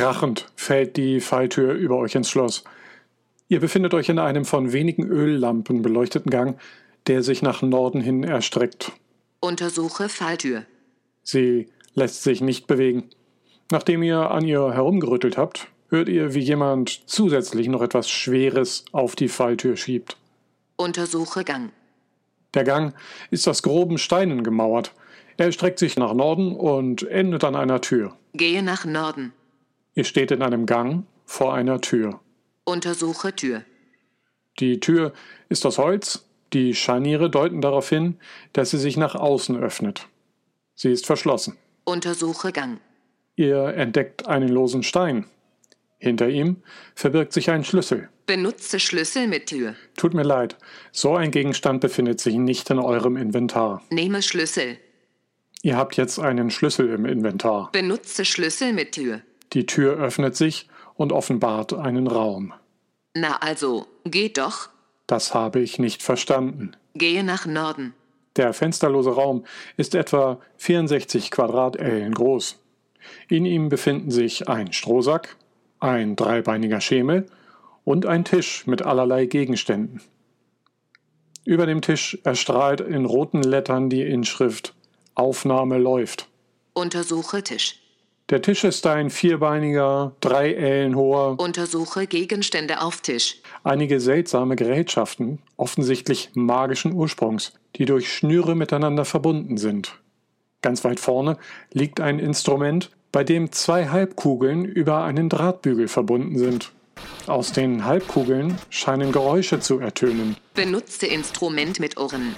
Krachend fällt die Falltür über euch ins Schloss. Ihr befindet euch in einem von wenigen Öllampen beleuchteten Gang, der sich nach Norden hin erstreckt. Untersuche Falltür. Sie lässt sich nicht bewegen. Nachdem ihr an ihr herumgerüttelt habt, hört ihr, wie jemand zusätzlich noch etwas Schweres auf die Falltür schiebt. Untersuche Gang. Der Gang ist aus groben Steinen gemauert. Er erstreckt sich nach Norden und endet an einer Tür. Gehe nach Norden. Ihr steht in einem Gang vor einer Tür. Untersuche Tür. Die Tür ist aus Holz, die Scharniere deuten darauf hin, dass sie sich nach außen öffnet. Sie ist verschlossen. Untersuche Gang. Ihr entdeckt einen losen Stein. Hinter ihm verbirgt sich ein Schlüssel. Benutze Schlüssel mit Tür. Tut mir leid, so ein Gegenstand befindet sich nicht in eurem Inventar. Nehme Schlüssel. Ihr habt jetzt einen Schlüssel im Inventar. Benutze Schlüssel mit Tür. Die Tür öffnet sich und offenbart einen Raum. Na also, geh doch. Das habe ich nicht verstanden. Gehe nach Norden. Der fensterlose Raum ist etwa 64 Quadratellen groß. In ihm befinden sich ein Strohsack, ein dreibeiniger Schemel und ein Tisch mit allerlei Gegenständen. Über dem Tisch erstrahlt in roten Lettern die Inschrift Aufnahme läuft. Untersuche Tisch. Der Tisch ist ein vierbeiniger, drei Ellen hoher, Untersuche Gegenstände auf Tisch. einige seltsame Gerätschaften, offensichtlich magischen Ursprungs, die durch Schnüre miteinander verbunden sind. Ganz weit vorne liegt ein Instrument, bei dem zwei Halbkugeln über einen Drahtbügel verbunden sind. Aus den Halbkugeln scheinen Geräusche zu ertönen. Benutze Instrument mit Ohren.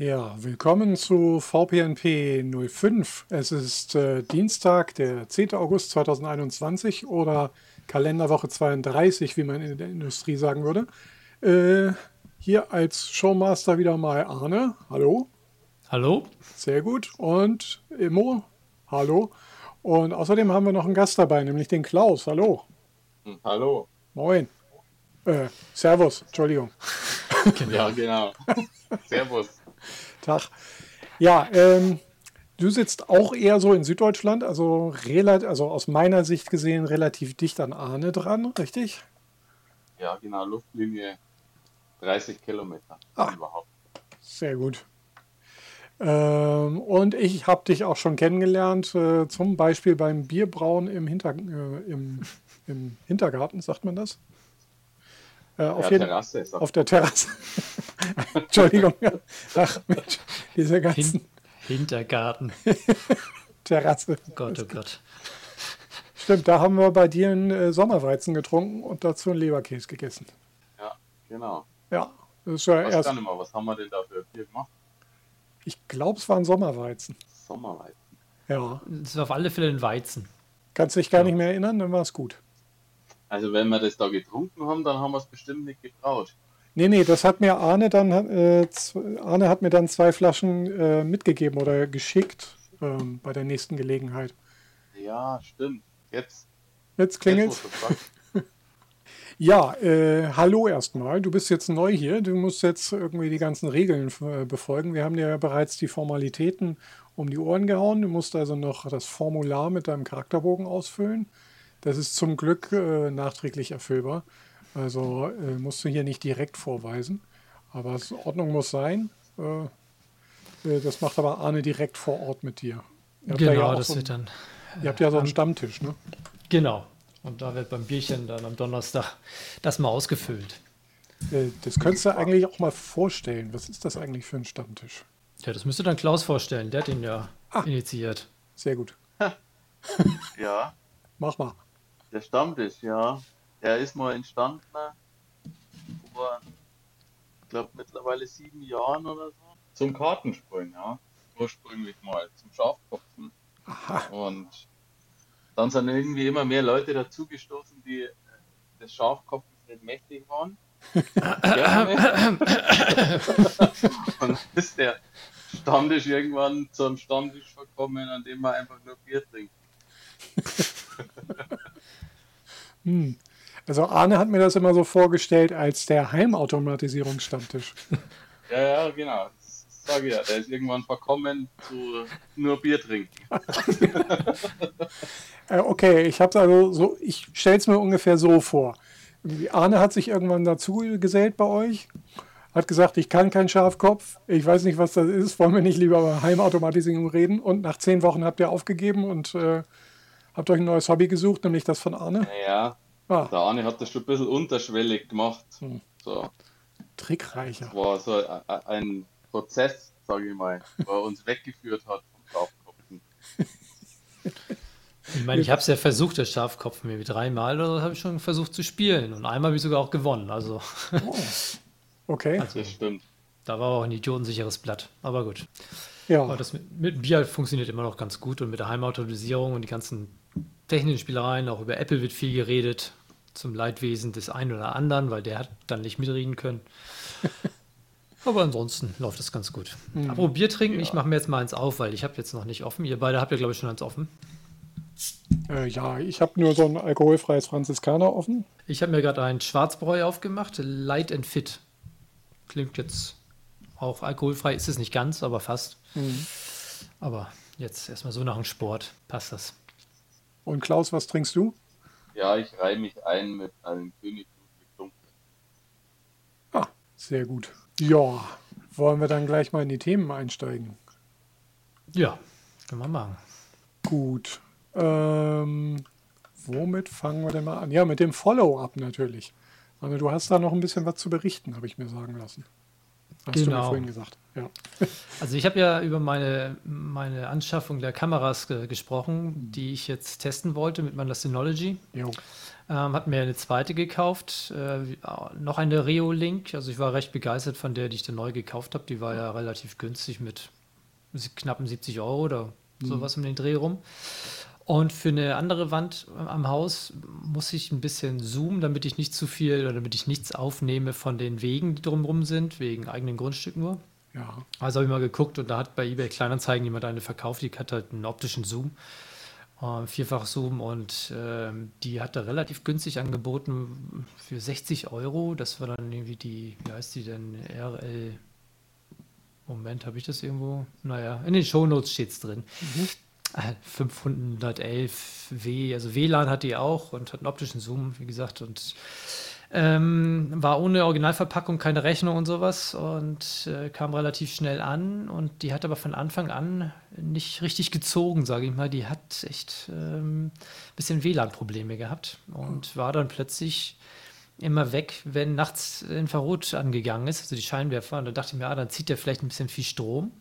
Ja, willkommen zu VPNP 05. Es ist äh, Dienstag, der 10. August 2021 oder Kalenderwoche 32, wie man in der Industrie sagen würde. Äh, hier als Showmaster wieder mal Arne. Hallo. Hallo? Sehr gut. Und Immo. Hallo. Und außerdem haben wir noch einen Gast dabei, nämlich den Klaus. Hallo. Hm, Hallo. Moin. Äh, Servus. Entschuldigung. Ja, genau. Servus. Tag. Ja, ähm, du sitzt auch eher so in Süddeutschland, also, also aus meiner Sicht gesehen relativ dicht an Arne dran, richtig? Ja, genau. Luftlinie 30 Kilometer. Ah. Überhaupt. Sehr gut. Ähm, und ich habe dich auch schon kennengelernt, äh, zum Beispiel beim Bierbrauen im, Hinter äh, im, im Hintergarten, sagt man das? Äh, auf, jeden, Terrasse. Auf der Terrasse. Entschuldigung. Ach, Mensch, diese ganzen Hin Hintergarten. Terrasse. Oh Gott, oh Gott. Stimmt, da haben wir bei dir einen äh, Sommerweizen getrunken und dazu einen Leberkäse gegessen. ja, genau. Ja, das ist ja Ich weiß erst, gar nicht mehr, was haben wir denn da für Bier gemacht? ich glaube, es war ein Sommerweizen. Sommerweizen. Ja, Das war auf alle Fälle ein Weizen. kannst dich gar nicht mehr erinnern, dann war es gut. Also wenn wir das da getrunken haben, dann haben wir es bestimmt nicht gebraut. Nee, nee, das hat mir Arne dann, äh, Arne hat mir dann zwei Flaschen äh, mitgegeben oder geschickt ähm, bei der nächsten Gelegenheit. Ja, stimmt. Jetzt, Jetzt sagst. Ja, äh, hallo erstmal. Du bist jetzt neu hier. Du musst jetzt irgendwie die ganzen Regeln äh, befolgen. Wir haben dir ja bereits die Formalitäten um die Ohren gehauen. Du musst also noch das Formular mit deinem Charakterbogen ausfüllen. Das ist zum Glück äh, nachträglich erfüllbar. Also äh, musst du hier nicht direkt vorweisen. Aber es, Ordnung muss sein. Äh, äh, das macht aber Arne direkt vor Ort mit dir. Ihr habt da Genau, ja das so, wird dann. ihr habt ja so einen Stammtisch, ne? Genau. Und da wird beim Bierchen dann am Donnerstag das mal ausgefüllt. Äh, Das könntest du eigentlich auch mal vorstellen. Was ist das eigentlich für ein Stammtisch? Ja, das müsste dann Klaus vorstellen. Der hat ihn ja Ah. initiiert. Sehr gut. Ja, Mach mal. der Stammtisch, ja. Der ist mal entstanden vor, ich glaube, mittlerweile sieben Jahren oder so. Zum Kartenspielen, ja. Ursprünglich mal, zum Schafkopfen. Aha. Und dann sind irgendwie immer mehr Leute dazugestoßen, die äh, des Schafkopfens nicht mächtig waren. Und dann ist der Stammtisch irgendwann zum Stammtisch verkommen, an dem man einfach nur Bier trinkt. Also Arne hat mir das immer so vorgestellt als der Heimautomatisierungsstammtisch. Ja, ja, genau. Ich ja. Der ist irgendwann verkommen zu nur Bier trinken. Äh, okay, ich habe also so, ich stelle es mir ungefähr so vor. Arne hat sich irgendwann dazu gesellt bei euch, hat gesagt, ich kann keinen Schafkopf, ich weiß nicht, was das ist, wollen wir nicht lieber über Heimautomatisierung reden? Und nach zehn Wochen habt ihr aufgegeben und äh, habt euch ein neues Hobby gesucht, nämlich das von Arne. Naja, Ah, der Arne hat das schon ein bisschen unterschwellig gemacht. Hm. So, trickreicher. war so ein, Prozess, sage ich mal, wo er uns weggeführt hat vom Schafkopfen. Ich meine, ich habe es ja versucht, das Schafkopf mir dreimal oder so habe ich schon versucht zu spielen. Und einmal habe ich sogar auch gewonnen. Also Okay, Also- Das stimmt. da war auch ein idiotensicheres Blatt. Aber gut. Aber ja. das mit, mit Bier funktioniert immer noch ganz gut und mit der Heimautomatisierung und die ganzen technischen Spielereien, auch über Apple wird viel geredet, zum Leidwesen des einen oder anderen, weil der hat dann nicht mitreden können. Aber ansonsten läuft das ganz gut. Apropos Bier trinken, ich mache mir jetzt mal eins auf, weil ich habe jetzt noch nicht offen. Ihr beide habt ja, glaube ich, schon eins offen. Äh, ja, ich habe nur so ein alkoholfreies Franziskaner offen. Ich habe mir gerade ein Schwarzbräu aufgemacht, Light and Fit. Klingt jetzt auch alkoholfrei, ist es nicht ganz, aber fast. Aber jetzt erstmal so nach dem Sport passt das. Und Klaus, was trinkst du? Ja, ich reihe mich ein mit einem König Ludwig Dunkel. Ah, sehr gut. Ja, wollen wir dann gleich mal in die Themen einsteigen? Ja, können wir machen. Gut. Ähm, womit fangen wir denn mal an? Ja, mit dem Follow-up natürlich. Also du hast da noch ein bisschen was zu berichten, habe ich mir sagen lassen. Hast du mir Genau. vorhin gesagt. Ja. Also ich habe ja über meine, meine Anschaffung der Kameras ge gesprochen, die ich jetzt testen wollte mit meiner Synology. Jo. Ähm, habe mir eine zweite gekauft, äh, äh, noch eine Reo-Link. Also ich war recht begeistert von der, die ich dann neu gekauft habe. Die war ja relativ günstig mit knappen 70 Euro oder sowas um den Dreh rum. Und für eine andere Wand am Haus muss ich ein bisschen zoomen, damit ich nicht zu viel oder damit ich nichts aufnehme von den Wegen, die drumherum sind, wegen eigenen Grundstück nur. Ja. Also habe ich mal geguckt und da hat bei eBay Kleinanzeigen jemand eine verkauft, die hat halt einen optischen Zoom, äh, Vierfach-Zoom und ähm, die hat er relativ günstig angeboten für 60 Euro. Das war dann irgendwie die, wie heißt die denn, RL. Moment, habe ich das irgendwo? Naja, in den Shownotes steht es drin. Äh, 511 W, also WLAN hat die auch und hat einen optischen Zoom, wie gesagt, und ähm, war ohne Originalverpackung, keine Rechnung und sowas und äh, kam relativ schnell an und die hat aber von Anfang an nicht richtig gezogen, sage ich mal. Die hat echt ein ähm, bisschen WLAN-Probleme gehabt und war dann plötzlich immer weg, wenn nachts Infrarot angegangen ist, also die Scheinwerfer. Und da dachte ich mir, ah, dann zieht der vielleicht ein bisschen viel Strom.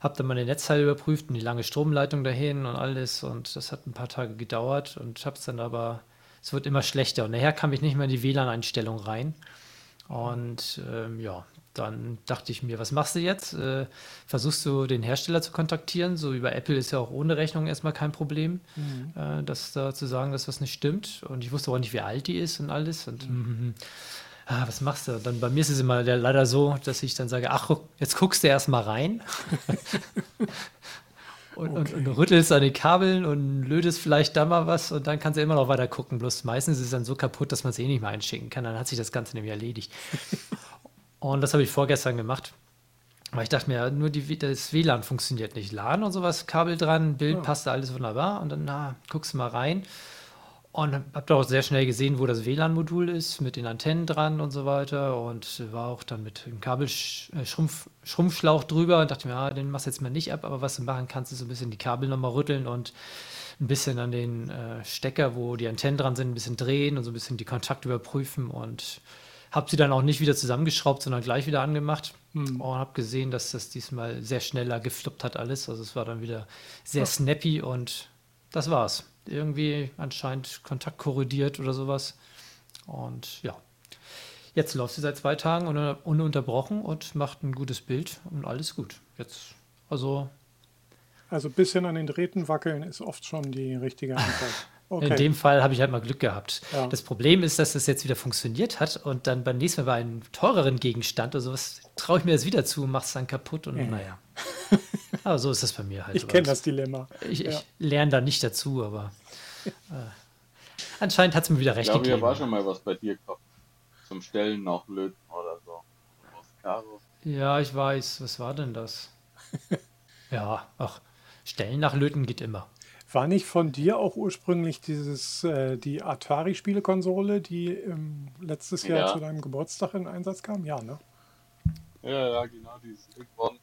Hab dann meine Netzteile überprüft und die lange Stromleitung dahin und alles und das hat ein paar Tage gedauert und habe es dann aber, es wird immer schlechter und nachher kam ich nicht mehr in die WLAN-Einstellung rein und ähm, ja, dann dachte ich mir, was machst du jetzt? Äh, versuchst du den Hersteller zu kontaktieren? So über Apple ist ja auch ohne Rechnung erstmal kein Problem, äh, das da zu sagen, dass was nicht stimmt und ich wusste auch nicht, wie alt die ist und alles und mhm. Ah, was machst du? Dann bei mir ist es immer der, leider so, dass ich dann sage, ach, jetzt guckst du erst mal rein und, und, und rüttelst an den Kabeln und lödest vielleicht da mal was und dann kannst du immer noch weiter gucken. Bloß meistens ist es dann so kaputt, dass man es eh nicht mehr einschicken kann. Dann hat sich das Ganze nämlich erledigt. und das habe ich vorgestern gemacht. Weil ich dachte mir, nur die, das WLAN funktioniert nicht. LAN und sowas, Kabel dran, Bild passt da alles wunderbar. Und dann, na, guckst du mal rein. Und hab da auch sehr schnell gesehen, wo das WLAN-Modul ist, mit den Antennen dran und so weiter. Und war auch dann mit dem Kabelschrumpfschlauch drüber und dachte mir, ah, den machst du jetzt mal nicht ab, aber was du machen kannst, ist so ein bisschen die Kabel nochmal rütteln und ein bisschen an den äh, Stecker, wo die Antennen dran sind, ein bisschen drehen und so ein bisschen die Kontakte überprüfen und habe sie dann auch nicht wieder zusammengeschraubt, sondern gleich wieder angemacht und habe gesehen, dass das diesmal sehr schneller gefloppt hat alles. Also es war dann wieder sehr snappy und das war's. Irgendwie anscheinend Kontakt korrodiert oder sowas. Und ja, jetzt läuft sie seit zwei Tagen un ununterbrochen und macht ein gutes Bild und alles gut. Jetzt, also Also ein bisschen an den Drähten wackeln ist oft schon die richtige Antwort. Okay. In dem Fall habe ich halt mal Glück gehabt. Ja. Das Problem ist, dass das jetzt wieder funktioniert hat und dann beim nächsten Mal bei einem teureren Gegenstand oder sowas traue ich mir das wieder zu und mache es dann kaputt und naja. Aber so ist das bei mir halt. Ich kenne das Dilemma. Ich, Ja. ich lerne da nicht dazu, aber äh, anscheinend hat es mir wieder Ich recht glaube, ich gegeben. habe auch schon mal was bei dir gehabt. Zum Stellen nach Löten oder so. Ja, ich weiß. Was war denn das? ja, ach, Stellen nach Löten geht immer. War nicht von dir auch ursprünglich dieses, äh, die Atari-Spielekonsole, die ähm, letztes Jahr Ja. zu deinem Geburtstag in Einsatz kam? Ja, ne? Ja, ja, genau, die ist irgendwann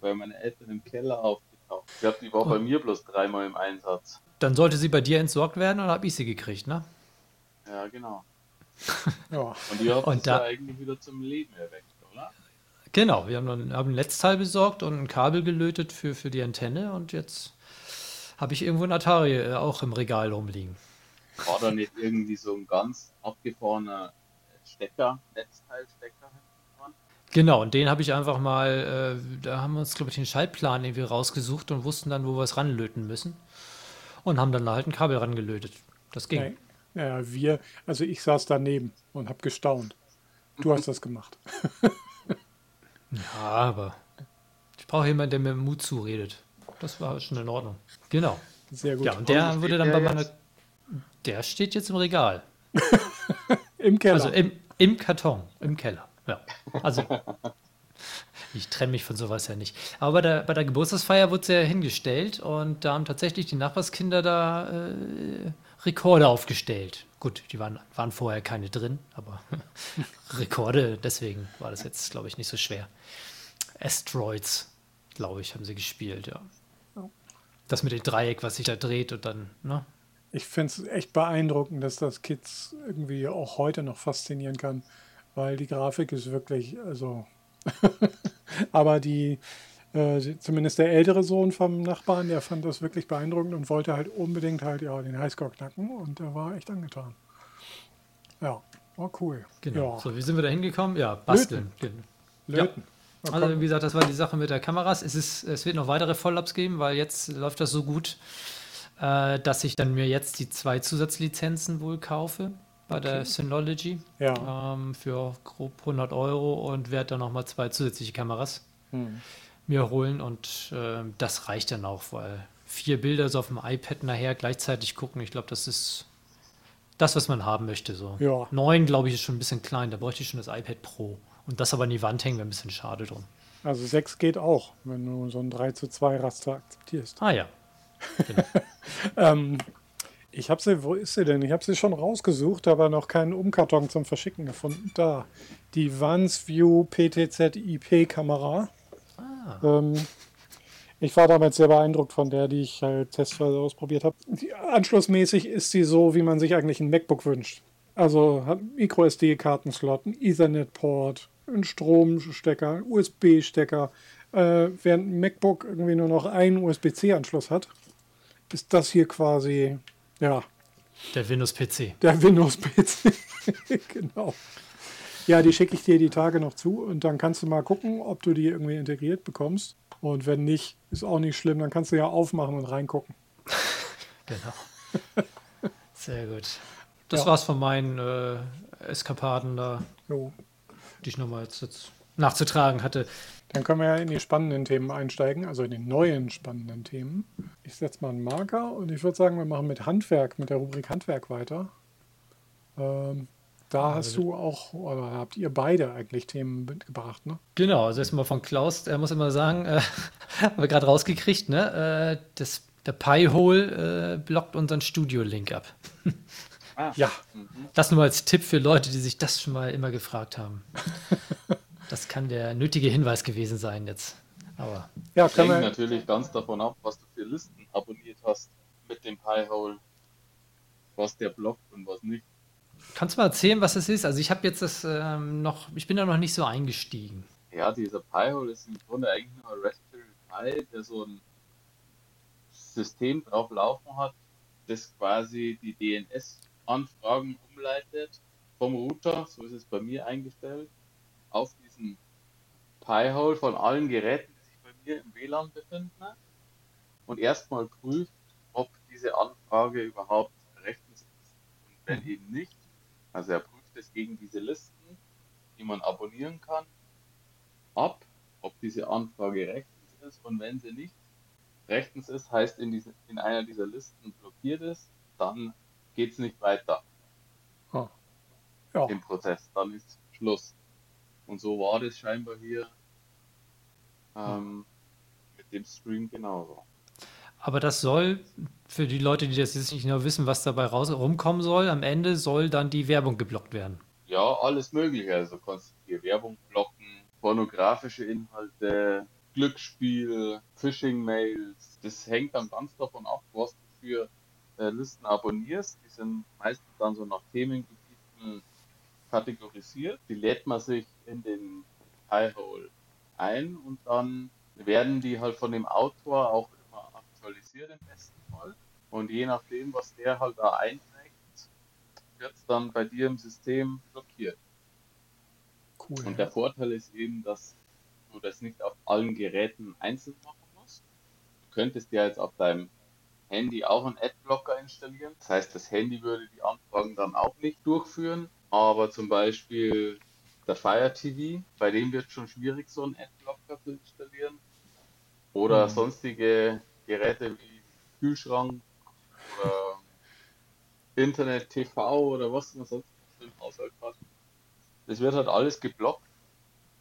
bei meinen Eltern im Keller aufgetaucht. Ich glaube, die war bei mir bloß dreimal im Einsatz. Dann sollte sie bei dir entsorgt werden oder habe ich sie gekriegt, ne? Ja, genau. Ja. Und ihr habt Und es da- ja eigentlich wieder zum Leben erweckt, oder? Genau, wir haben, dann, haben ein Netzteil besorgt und ein Kabel gelötet für, für die Antenne und jetzt habe ich irgendwo ein Atari äh, auch im Regal rumliegen. War da nicht irgendwie so ein ganz abgefahrener Stecker, Netzteilstecker? Genau, und den habe ich einfach mal, äh, da haben wir uns, glaube ich, den Schaltplan irgendwie rausgesucht und wussten dann, wo wir es ranlöten müssen. Und haben dann halt ein Kabel rangelötet. Das ging. Nee. Ja, wir, also ich saß daneben und habe gestaunt. Du hast das gemacht. Ja, aber ich brauche jemanden, der mir Mut zuredet. Das war schon in Ordnung. Genau. Sehr gut. Ja, und der wurde dann bei meiner. jetzt? Der steht jetzt im Regal. Im Keller. Also im, im Karton, im Keller. Ja. Also ich trenne mich von sowas ja nicht. Aber bei der, bei der Geburtstagsfeier wurde es ja hingestellt und da haben tatsächlich die Nachbarskinder da äh, Rekorde aufgestellt. Gut, die waren, waren vorher keine drin, aber Rekorde, deswegen war das jetzt, glaube ich, nicht so schwer. Asteroids, glaube ich, haben sie gespielt, ja. Das mit dem Dreieck, was sich da dreht und dann, ne? Ich finde es echt beeindruckend, dass das Kids irgendwie auch heute noch faszinieren kann, weil die Grafik ist wirklich, also. Aber die, äh, zumindest der ältere Sohn vom Nachbarn, der fand das wirklich beeindruckend und wollte halt unbedingt halt ja den Highscore knacken und der war echt angetan. Ja, war cool. Genau. Ja, So, wie sind wir da hingekommen? Ja, basteln. Gen- löten. Ja, Also, wie gesagt, das war die Sache mit der Kameras. Es, ist, es wird noch weitere Follow-ups geben, weil jetzt läuft das so gut, äh, dass ich dann mir jetzt die zwei Zusatzlizenzen wohl kaufe bei der Synology Ja. ähm, für grob 100 Euro und werde dann nochmal zwei zusätzliche Kameras Hm. mir holen und äh, das reicht dann auch, weil vier Bilder so auf dem iPad nachher gleichzeitig gucken, ich glaube, das ist das, was man haben möchte. So. Ja. Neun, glaube ich, ist schon ein bisschen klein, da bräuchte ich schon das iPad Pro. Und das aber an die Wand hängen wäre ein bisschen schade drum. Also 6 geht auch, wenn du so ein 3 zu 2 Raster akzeptierst. Ah ja. Ähm, ich habe sie, wo ist sie denn? Ich habe sie schon rausgesucht, aber noch keinen Umkarton zum Verschicken gefunden. Da, die VansView PTZ IP Kamera. Ähm, ich war damals sehr beeindruckt von der, die ich halt testweise ausprobiert habe. Anschlussmäßig ist sie so, wie man sich eigentlich ein MacBook wünscht. Also hat Micro SD-Kartenslot, ein Ethernet-Port, einen Stromstecker, einen USB-Stecker. Äh, während ein MacBook irgendwie nur noch einen USB-C-Anschluss hat, ist das hier quasi, ja, Der Windows-PC. der Windows-PC. genau. Ja, die schicke ich dir die Tage noch zu und dann kannst du mal gucken, ob du die irgendwie integriert bekommst. Und wenn nicht, ist auch nicht schlimm, dann kannst du ja aufmachen und reingucken. Genau. Sehr gut. Das Ja. war's von meinen äh, Eskapaden da, Jo. die ich nochmal nachzutragen hatte. Dann können wir ja in die spannenden Themen einsteigen, also in die neuen spannenden Themen. Ich setze mal einen Marker und ich würde sagen, wir machen mit Handwerk, mit der Rubrik Handwerk weiter. Ähm, da hast du auch, oder habt ihr beide eigentlich Themen mitgebracht, ne? Genau, also erstmal von Klaus, er muss immer sagen, äh, haben wir gerade rausgekriegt, ne? Äh, das, der Pi-Hole äh, blockt unseren Studio-Link ab. Ah, Ja, Das nur als Tipp für Leute, die sich das schon mal immer gefragt haben. Das kann der nötige Hinweis gewesen sein jetzt. Aber ja, hängt können wir, natürlich ganz davon ab, was du für Listen abonniert hast mit dem Pi-Hole. Was der blockt und was nicht. kannst du mal erzählen, was das ist? Also ich habe jetzt das ähm, noch, ich bin da noch nicht so eingestiegen. Ja, dieser Pi-Hole ist im Grunde eigentlich nur ein Raspberry Pi, der so ein System drauf laufen hat, das quasi die DNS-Anfragen umleitet vom Router, so ist es bei mir eingestellt, auf diesen Pi-Hole von allen Geräten, die sich bei mir im WLAN befinden und erstmal prüft, ob diese Anfrage überhaupt Wenn eben nicht, also er prüft es gegen diese Listen, die man abonnieren kann, ab, ob diese Anfrage rechtens ist. Und wenn sie nicht rechtens ist, heißt in, diese, in einer dieser Listen blockiert ist, dann geht es nicht weiter. Ah. Ja, im Prozess, dann ist Schluss. Und so war das scheinbar hier ähm, mit dem Stream genauso. Aber das soll, für die Leute, die das jetzt nicht genau wissen, was dabei raus rumkommen soll, am Ende soll dann die Werbung geblockt werden. Ja, alles Mögliche. Also kannst du hier Werbung blocken, pornografische Inhalte, Glücksspiel, Phishing-Mails. Das hängt dann ganz davon ab, was du für äh, Listen abonnierst. Die sind meistens dann so nach Themengebieten kategorisiert. Die lädt man sich in den Pi-Hole ein und dann werden die halt von dem Autor auch immer aktualisiert im besten Fall. Und je nachdem, was der halt da einträgt, wird es dann bei dir im System blockiert. cool. Und der Vorteil ist eben, dass du das nicht auf allen Geräten einzeln machen musst. Du könntest ja jetzt auf deinem Handy auch einen Adblocker installieren. Das heißt, das Handy würde die Anfragen dann auch nicht durchführen. Aber zum Beispiel der Fire TV, bei dem wird schon schwierig, so einen Adblocker zu installieren. Oder Mhm. sonstige Geräte wie Kühlschrank oder Internet, TV oder was man sonst so im Haushalt hat. Das wird halt alles geblockt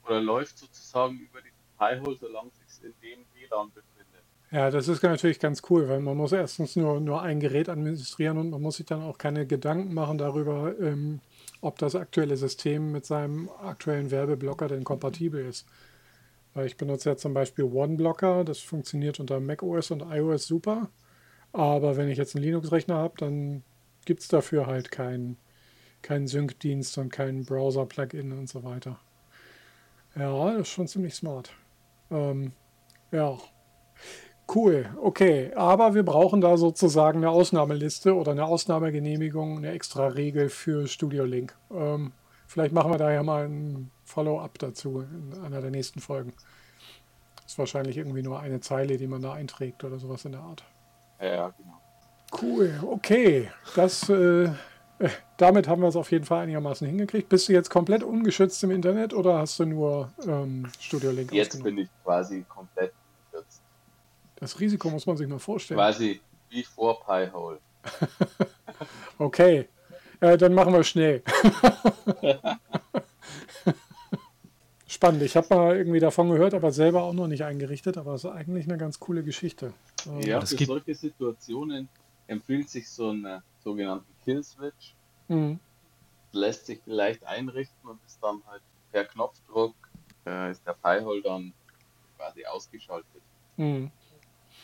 oder läuft sozusagen über die Pi-Hole, solange es sich in dem WLAN befindet. Ja, das ist natürlich ganz cool, weil man muss erstens nur, nur ein Gerät administrieren und man muss sich dann auch keine Gedanken machen darüber, ähm, ob das aktuelle System mit seinem aktuellen Werbeblocker denn kompatibel ist. Weil ich benutze ja zum Beispiel OneBlocker, das funktioniert unter macOS und iOS super. Aber wenn ich jetzt einen Linux-Rechner habe, dann gibt es dafür halt keinen keinen Sync-Dienst und keinen Browser-Plugin und so weiter. Ja, das ist schon ziemlich smart. Ähm, ja, Cool, okay. Aber wir brauchen da sozusagen eine Ausnahmeliste oder eine Ausnahmegenehmigung, eine extra Regel für Studio Link. Ähm, vielleicht machen wir da ja mal ein Follow-up dazu in einer der nächsten Folgen. Das ist wahrscheinlich irgendwie nur eine Zeile, die man da einträgt oder sowas in der Art. Ja, genau. Cool, okay. Das, äh, äh, damit haben wir es auf jeden Fall einigermaßen hingekriegt. Bist du jetzt komplett ungeschützt im Internet oder hast du nur ähm, Studio Link Jetzt bin ich quasi komplett. Das Risiko muss man sich mal vorstellen. Quasi wie vor Pi-Hole. Okay, äh, dann machen wir schnell. Spannend. Ich habe mal irgendwie davon gehört, aber selber auch noch nicht eingerichtet. Aber es ist eigentlich eine ganz coole Geschichte. Ähm, Ja, das für gibt- solche Situationen empfiehlt sich so einen sogenannten Kill-Switch. mhm. Lässt sich leicht einrichten und ist dann halt per Knopfdruck äh, ist der Pi-Hole dann quasi ausgeschaltet. Mhm.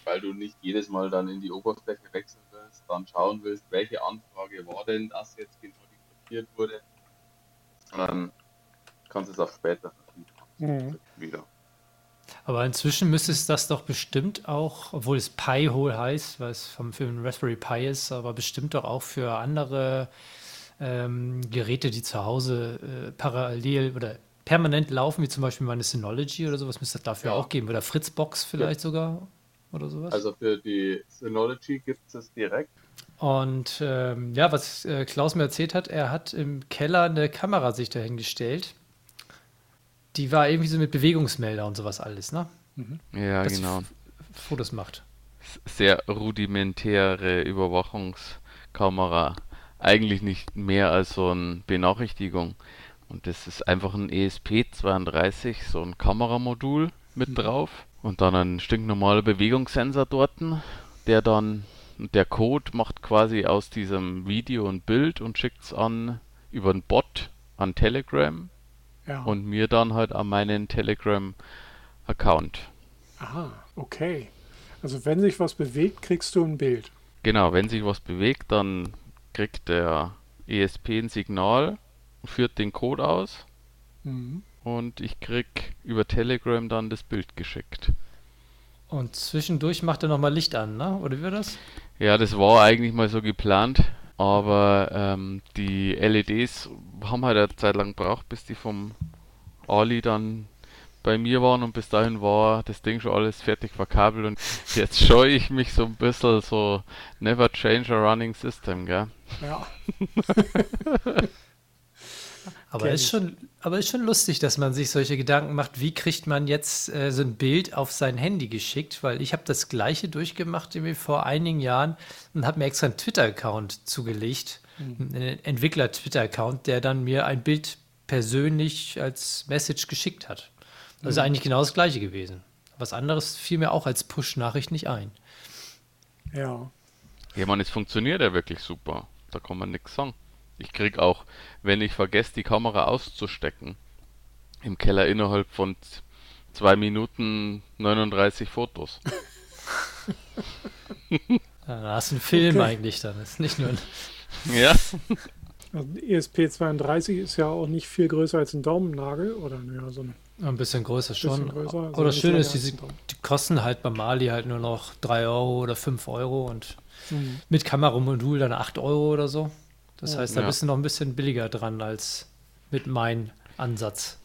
Weil du nicht jedes Mal dann in die Oberfläche wechseln willst, dann schauen willst, welche Anfrage war denn das jetzt genau, die blockiert wurde. Dann kannst du es auf später. Mhm. Wieder. Aber inzwischen müsste es das doch bestimmt auch, obwohl es Pi-Hole heißt, weil es vom, für den Raspberry Pi ist, aber bestimmt doch auch für andere ähm, Geräte, die zu Hause äh, parallel oder permanent laufen, wie zum Beispiel meine Synology oder sowas, müsste es dafür Ja. auch geben. Oder Fritzbox vielleicht sogar oder sowas. Also für die Synology gibt es direkt. Und ähm, ja, was äh, Klaus mir erzählt hat, er hat im Keller eine Kamera sich dahingestellt. Die war irgendwie so mit Bewegungsmelder und sowas alles, ne? Ja, Dass sie genau. Fotos macht. Sehr rudimentäre Überwachungskamera. Eigentlich nicht mehr als so eine Benachrichtigung. Und das ist einfach ein ESP32, so ein Kameramodul mit drauf. Und dann ein stinknormaler Bewegungssensor dort, der dann, der Code macht quasi aus diesem Video ein Bild und schickt es an über einen Bot an Telegram Ja. und mir dann halt an meinen Telegram-Account. Aha, okay. Also wenn sich was bewegt, kriegst du ein Bild. Genau, wenn sich was bewegt, dann kriegt der ESP ein Signal, führt den Code aus Mhm. Und ich krieg über Telegram dann das Bild geschickt. Und zwischendurch macht er nochmal Licht an, ne? Oder wie war das? Ja, das war eigentlich mal so geplant, aber ähm, die LEDs haben halt eine Zeit lang gebraucht, bis die vom Ali dann bei mir waren und bis dahin war das Ding schon alles fertig verkabelt und jetzt scheue ich mich so ein bisschen so never change a running system, gell? Ja. Aber ist schon, aber ist schon lustig, dass man sich solche Gedanken macht, wie kriegt man jetzt äh, so ein Bild auf sein Handy geschickt, weil ich habe das gleiche durchgemacht irgendwie vor einigen Jahren und habe mir extra einen Twitter-Account zugelegt, einen Entwickler-Twitter-Account, der dann mir ein Bild persönlich als Message geschickt hat. Das ist eigentlich genau das gleiche gewesen. Was anderes fiel mir auch als Push-Nachricht nicht ein. Ja. Ja, man, es funktioniert ja wirklich super. Da kann man nichts sagen. Ich krieg auch, wenn ich vergesse, die Kamera auszustecken, im Keller innerhalb von zwei Minuten 39 Fotos. Da hast du einen Film Okay. eigentlich dann. Das ist nicht nur ein Ja, Also ESP32 ist ja auch nicht viel größer als ein Daumennagel oder naja, so ein ein bisschen größer schon. bisschen größer. also Schöne länger ist, Daumen. die kosten halt bei Mali halt nur noch 3 Euro oder 5 Euro und Mhm. mit Kameramodul dann 8 Euro oder so. Das heißt, da Ja. bist du noch ein bisschen billiger dran als mit meinem Ansatz.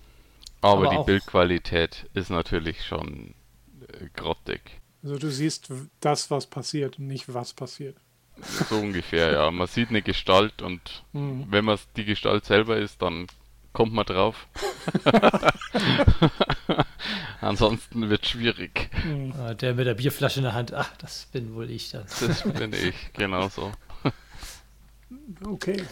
aber, Aber die Bildqualität ist natürlich schon äh, grottig. Also du siehst w- das, was passiert und nicht was passiert. So ungefähr, ja. Man sieht eine Gestalt und Mhm. wenn man die Gestalt selber ist, dann kommt man drauf. Ansonsten wird schwierig. Mhm. Äh, Der mit der Bierflasche in der Hand, ach, das bin wohl ich dann. Das bin ich, genauso. Okay.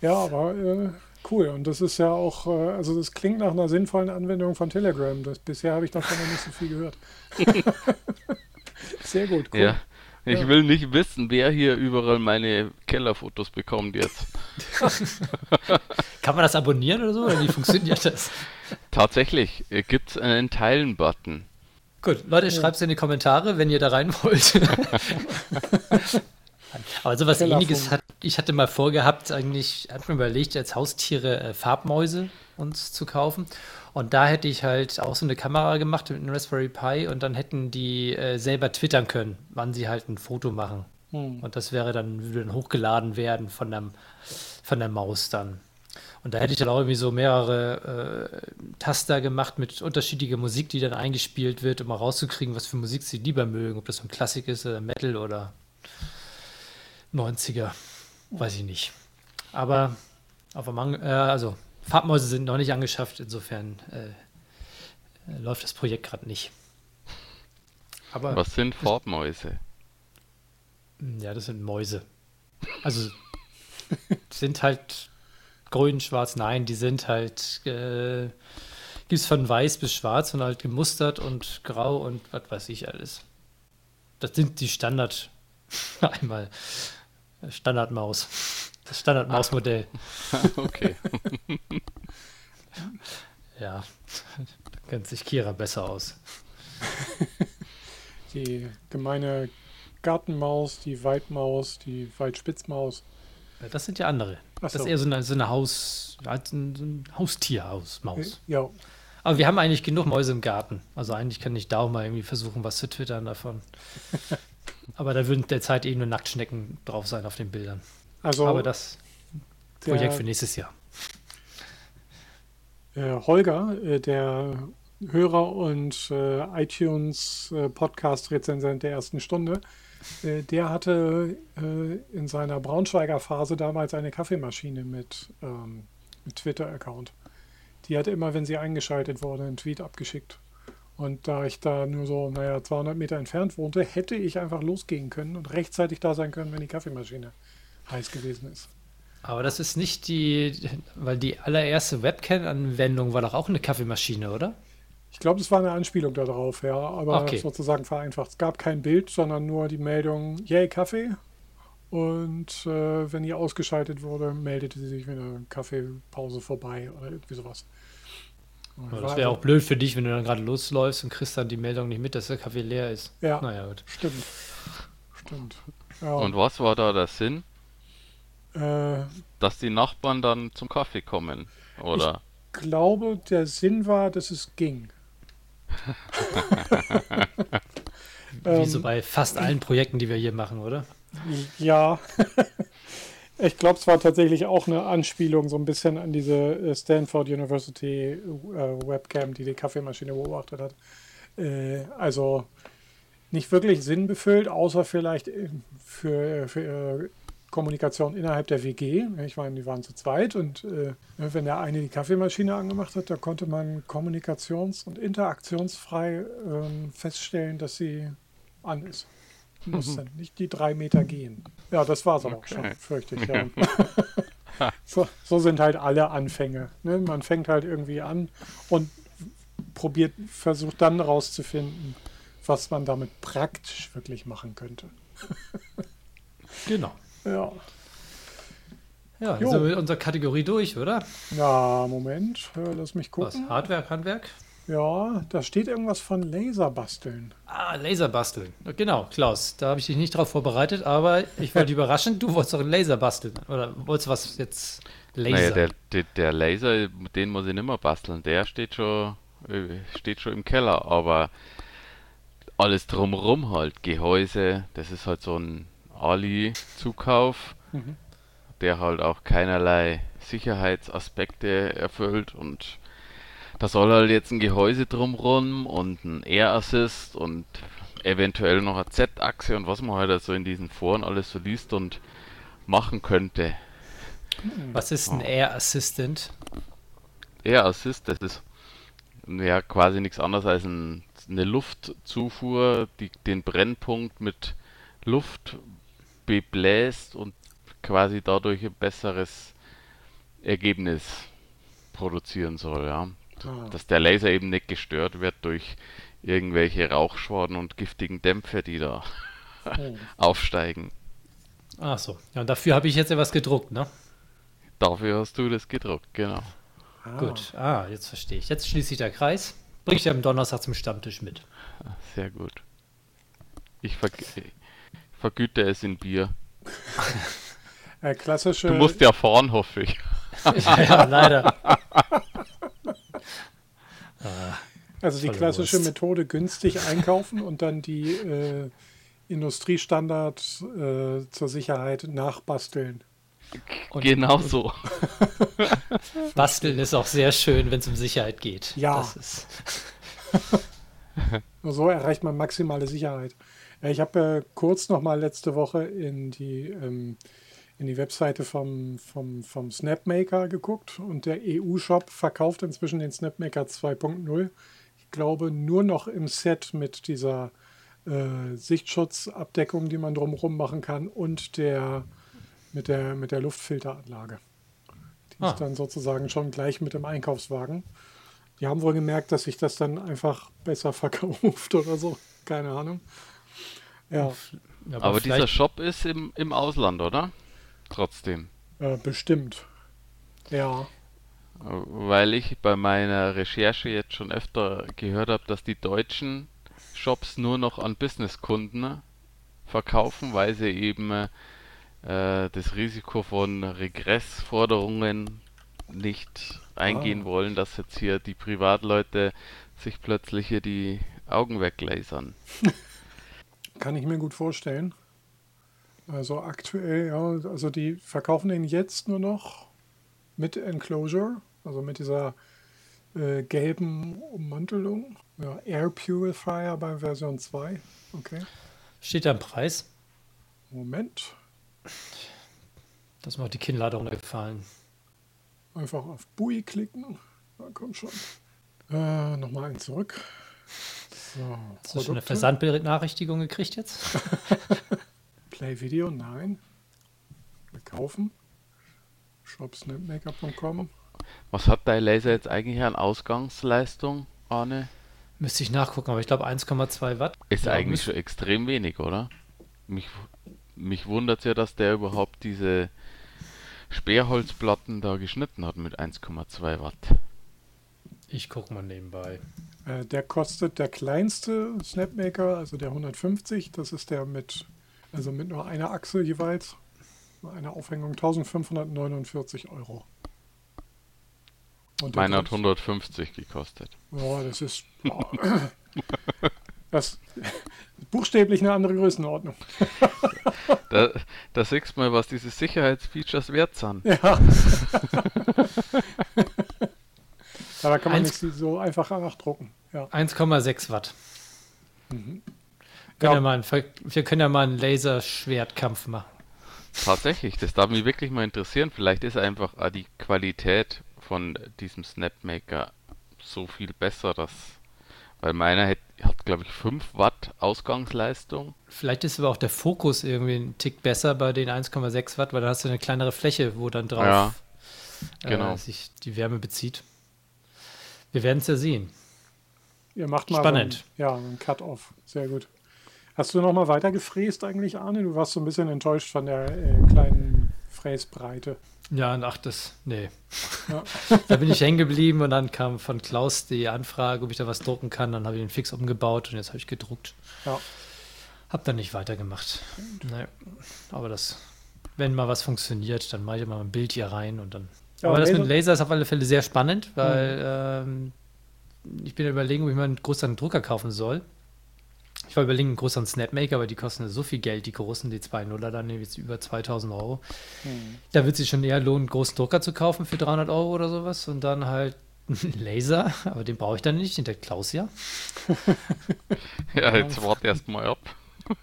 Ja, aber äh, cool. Und das ist ja auch, äh, also das klingt nach einer sinnvollen Anwendung von Telegram. Das, bisher habe ich davon noch nicht so viel gehört. Sehr gut, cool. Ja. Ich Ja. will nicht wissen, wer hier überall meine Kellerfotos bekommt jetzt. Kann man das abonnieren oder so? Oder wie funktioniert das? Tatsächlich, gibt es einen Teilen-Button. Gut, Leute, schreibt es in die Kommentare, wenn ihr da rein wollt. Aber sowas Tellerfunk. ähnliches hat, ich hatte mal vorgehabt, eigentlich, hat mir überlegt, als Haustiere äh, Farbmäuse uns zu kaufen. Und da hätte ich halt auch so eine Kamera gemacht mit einem Raspberry Pi und dann hätten die äh, selber twittern können, wann sie halt ein Foto machen. Hm. Und das wäre dann, würde dann hochgeladen werden von der, von der Maus dann. Und da hätte ich dann auch irgendwie so mehrere äh, Taster gemacht mit unterschiedlicher Musik, die dann eingespielt wird, um mal rauszukriegen, was für Musik sie lieber mögen. Ob das so ein Klassik ist, oder Metal oder 90er. Weiß ich nicht. Aber auf Among, äh, also Farbmäuse sind noch nicht angeschafft, insofern äh, äh, läuft das Projekt gerade nicht. Aber Was sind Farbmäuse? ja, das sind Mäuse. Also sind halt grün, schwarz, nein, die sind halt, äh, gibt es von weiß bis schwarz und halt gemustert und grau und was weiß ich alles. Das sind die Standard, einmal Standardmaus. Das Standardmausmodell. okay. Ja, da kennt sich Kira besser aus. Die gemeine Gartenmaus, die Waldmaus, die Waldspitzmaus. Ja, Das sind ja andere. Ach Das so. ist eher so eine, so eine Haus, so ein, so ein Haustierhaus, Maus. Ja, Aber wir haben eigentlich genug Mäuse im Garten. Also eigentlich kann ich da auch mal irgendwie versuchen, was zu twittern davon. Aber da würden derzeit eh nur Nacktschnecken drauf sein auf den Bildern. also Aber das Projekt für nächstes Jahr. äh, Holger, äh, der Hörer und äh, iTunes-Podcast-Rezensent der ersten Stunde, der hatte in seiner Braunschweiger Phase damals eine Kaffeemaschine mit, ähm, mit Twitter-Account. Die hat immer, wenn sie eingeschaltet wurde, einen Tweet abgeschickt. Und da ich da nur so, naja, 200 Meter entfernt wohnte, hätte ich einfach losgehen können und rechtzeitig da sein können, wenn die Kaffeemaschine heiß gewesen ist. Aber das ist nicht die, weil die allererste Webcam-Anwendung war doch auch eine Kaffeemaschine, oder? Ich glaube, das war eine Anspielung darauf, ja, aber Okay. sozusagen vereinfacht. Es gab kein Bild, sondern nur die Meldung, yay, Kaffee. Und äh, wenn die ausgeschaltet wurde, meldete sie sich, wenn eine Kaffeepause vorbei oder irgendwie sowas. Und das wäre also- auch blöd für dich, wenn du dann gerade losläufst und kriegst dann die Meldung nicht mit, dass der Kaffee leer ist. Ja. Naja, gut. Stimmt. Stimmt. Ja, Und was war da der Sinn? äh, Dass die Nachbarn dann zum Kaffee kommen, oder? glaube, der Sinn war, dass es ging. Wie so Ähm, bei fast allen Projekten, die wir hier machen, oder? Ja. Ich glaube, es war tatsächlich auch eine Anspielung so ein bisschen an diese äh, Stanford University äh, Webcam, die die Kaffeemaschine beobachtet hat. Äh, also nicht wirklich sinnbefüllt, außer vielleicht äh, für, für Kommunikation innerhalb der WG. Ich meine, die waren zu zweit und äh, wenn der eine die Kaffeemaschine angemacht hat, da konnte man kommunikations- und interaktionsfrei ähm, feststellen, dass sie an ist. Muss dann nicht die drei Meter gehen. Ja, das war es aber Okay. auch schon, fürchte ich. Ja. so, so sind halt alle Anfänge. Ne? Man fängt halt irgendwie an und probiert, versucht dann rauszufinden, was man damit praktisch wirklich machen könnte. Genau. Ja. Ja, Jo. sind wir mit unserer Kategorie durch, oder? Ja, Moment, lass mich Was? gucken. Hardware, Handwerk? Ja, da steht irgendwas von Laserbasteln. Ah, Laser basteln. Genau, Klaus, da habe ich dich nicht drauf vorbereitet, aber ich wollte überraschen, du wolltest doch einen Laser basteln. Oder wolltest du was jetzt Laser? Naja, der, der, der Laser, den muss ich nicht mehr basteln. Der steht schon, äh, steht schon im Keller, aber alles drumrum halt, Gehäuse, das ist halt so ein Ali-Zukauf, Mhm. der halt auch keinerlei Sicherheitsaspekte erfüllt und da soll halt jetzt ein Gehäuse drumrum und ein Air Assist und eventuell noch eine Z-Achse und was man halt so in diesen Foren alles so liest und machen könnte. was ist ein Air Assistant? Air Assist, das ist ja quasi nichts anderes als ein, eine Luftzufuhr, die den Brennpunkt mit Luft bebläst und quasi dadurch ein besseres Ergebnis produzieren soll, ja. Ah. Dass der Laser eben nicht gestört wird durch irgendwelche Rauchschwaden und giftigen Dämpfe, die da Oh. aufsteigen. Ach so. Ja, und dafür habe ich jetzt etwas gedruckt, ne? Dafür hast du das gedruckt, genau. Ah. Gut. Ah, jetzt verstehe ich. Jetzt schließt sich der Kreis. Bring ich am Donnerstag zum Stammtisch mit. Sehr gut. Ich, ich vergüte es in Bier. Äh, klassische, Du musst ja fahren, hoffe ich. ja, ja, leider. also die klassische Wurst. Methode günstig einkaufen und dann die äh, Industriestandards äh, zur Sicherheit nachbasteln. Und- genau so. Basteln ist auch sehr schön, wenn es um Sicherheit geht. Ja. Das ist, Nur so erreicht man maximale Sicherheit. Ich habe äh, kurz noch mal letzte Woche in die, ähm, in die Webseite vom, vom, vom Snapmaker geguckt und der EU-Shop verkauft inzwischen den Snapmaker 2.0. Ich glaube nur noch im Set mit dieser äh, Sichtschutzabdeckung, die man drumherum machen kann und der mit der, mit der Luftfilteranlage. Die Ah. ist dann sozusagen schon gleich mit dem Einkaufswagen. Die haben wohl gemerkt, dass sich das dann einfach besser verkauft oder so. Keine Ahnung. Ja, ja, Aber dieser Shop ist im, im Ausland, oder? Trotzdem. äh, bestimmt. Ja, Weil ich bei meiner Recherche jetzt schon öfter gehört habe, dass die deutschen Shops nur noch an Businesskunden verkaufen, weil sie eben äh, das Risiko von Regressforderungen nicht eingehen Ah. wollen, dass jetzt hier die Privatleute sich plötzlich hier die Augen weglasern. kann ich mir gut vorstellen. Also aktuell, ja, also die verkaufen den jetzt nur noch mit Enclosure, also mit dieser äh, gelben Ummantelung. Ja, Air Purifier bei Version 2. Okay, Steht da ein Preis? Moment. Das auch die Kinnlade runtergefallen. Einfach auf Bui klicken. Da kommt schon. Äh, Nochmal einen zurück. So, Hast du schon eine. Versandbenachrichtigung gekriegt jetzt? Play Video, nein. Kaufen. Shopsnapmaker.com. Was hat dein Laser jetzt eigentlich an Ausgangsleistung, Arne? Müsste ich nachgucken, aber ich glaube 1,2 Watt. Ist Ja, eigentlich schon extrem wenig, oder? Mich, mich wundert ja, dass der überhaupt diese Sperrholzplatten da geschnitten hat mit 1,2 Watt. Ich gucke mal nebenbei. Äh, der kostet der kleinste Snapmaker, also der 150. Das ist der mit, also mit nur einer Achse jeweils. Eine Aufhängung 1549 Euro. Und Meiner hat groß- 150 gekostet. Ja, das ist. Das buchstäblich eine andere Größenordnung. Da, da siehst du mal, was diese Sicherheitsfeatures wert sind. Ja. ja da kann man Eins- nicht so einfach nachdrucken. Ja. 1,6 Watt. Mhm. Können Ja. ja. mal einen, wir können ja mal einen Laserschwertkampf machen. Tatsächlich, das darf mich wirklich mal interessieren. Vielleicht ist einfach auch die Qualität von diesem Snapmaker so viel besser, dass. Weil meiner hat, hat glaube ich, 5 Watt Ausgangsleistung. Vielleicht ist aber auch der Fokus irgendwie ein Tick besser bei den 1,6 Watt, weil da hast du eine kleinere Fläche, wo dann drauf Ja, genau. äh, sich die Wärme bezieht. Wir werden es ja sehen. Ihr macht mal Spannend. So ein, ja, einen Cut-Off. Sehr gut. Hast du noch mal weiter gefräst eigentlich, Arne? Du warst so ein bisschen enttäuscht von der äh, kleinen Fräsbreite. Ja, ach, das, nee. Ja. da bin ich hängen geblieben und dann kam von Klaus die Anfrage, ob ich da was drucken kann. Dann habe ich den Fix umgebaut und jetzt habe ich gedruckt. Ja. Hab dann nicht weitergemacht. Nee. Aber das, wenn mal was funktioniert, dann mache ich mal ein Bild hier rein und dann. Ja, Aber das Laser- mit dem Laser ist auf alle Fälle sehr spannend, weil ähm, ich bin überlegen, ob ich mal einen größeren Drucker kaufen soll. Ich war überlegen, einen größeren Snapmaker, aber die kosten so viel Geld, die großen, die 2.0er dann jetzt über 2000 Euro. Da wird sich schon eher lohnen, einen großen Drucker zu kaufen für 300 Euro oder sowas und dann halt einen Laser, aber den brauche ich dann nicht, den hat Klaus ja. Ja, jetzt warte erst mal ab.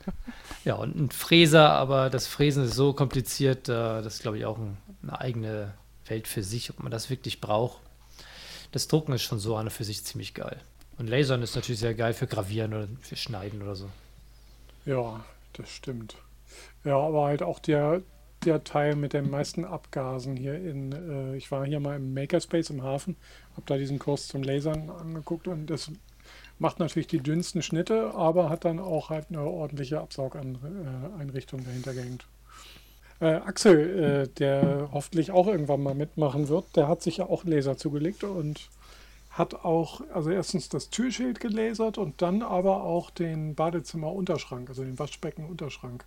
Ja, und ein Fräser, aber das Fräsen ist so kompliziert, äh, das ist, glaube ich, auch ein, eine eigene Welt für sich, ob man das wirklich braucht. Das Drucken ist schon so an und für sich ziemlich geil. Und Lasern ist natürlich sehr geil für Gravieren oder für Schneiden oder so. Ja, das stimmt. Ja, aber halt auch der, der Teil mit den meisten Abgasen hier in, äh, ich war hier mal im Makerspace im Hafen, habe da diesen Kurs zum Lasern angeguckt und das macht natürlich die dünnsten Schnitte, aber hat dann auch halt eine ordentliche Absaugeinrichtung dahinter gehängt. Äh, Axel, äh, der hoffentlich auch irgendwann mal mitmachen wird, der hat sich ja auch Laser zugelegt und hat auch, also erstens das Türschild gelasert und dann aber auch den Badezimmer-Unterschrank, also den Waschbecken-Unterschrank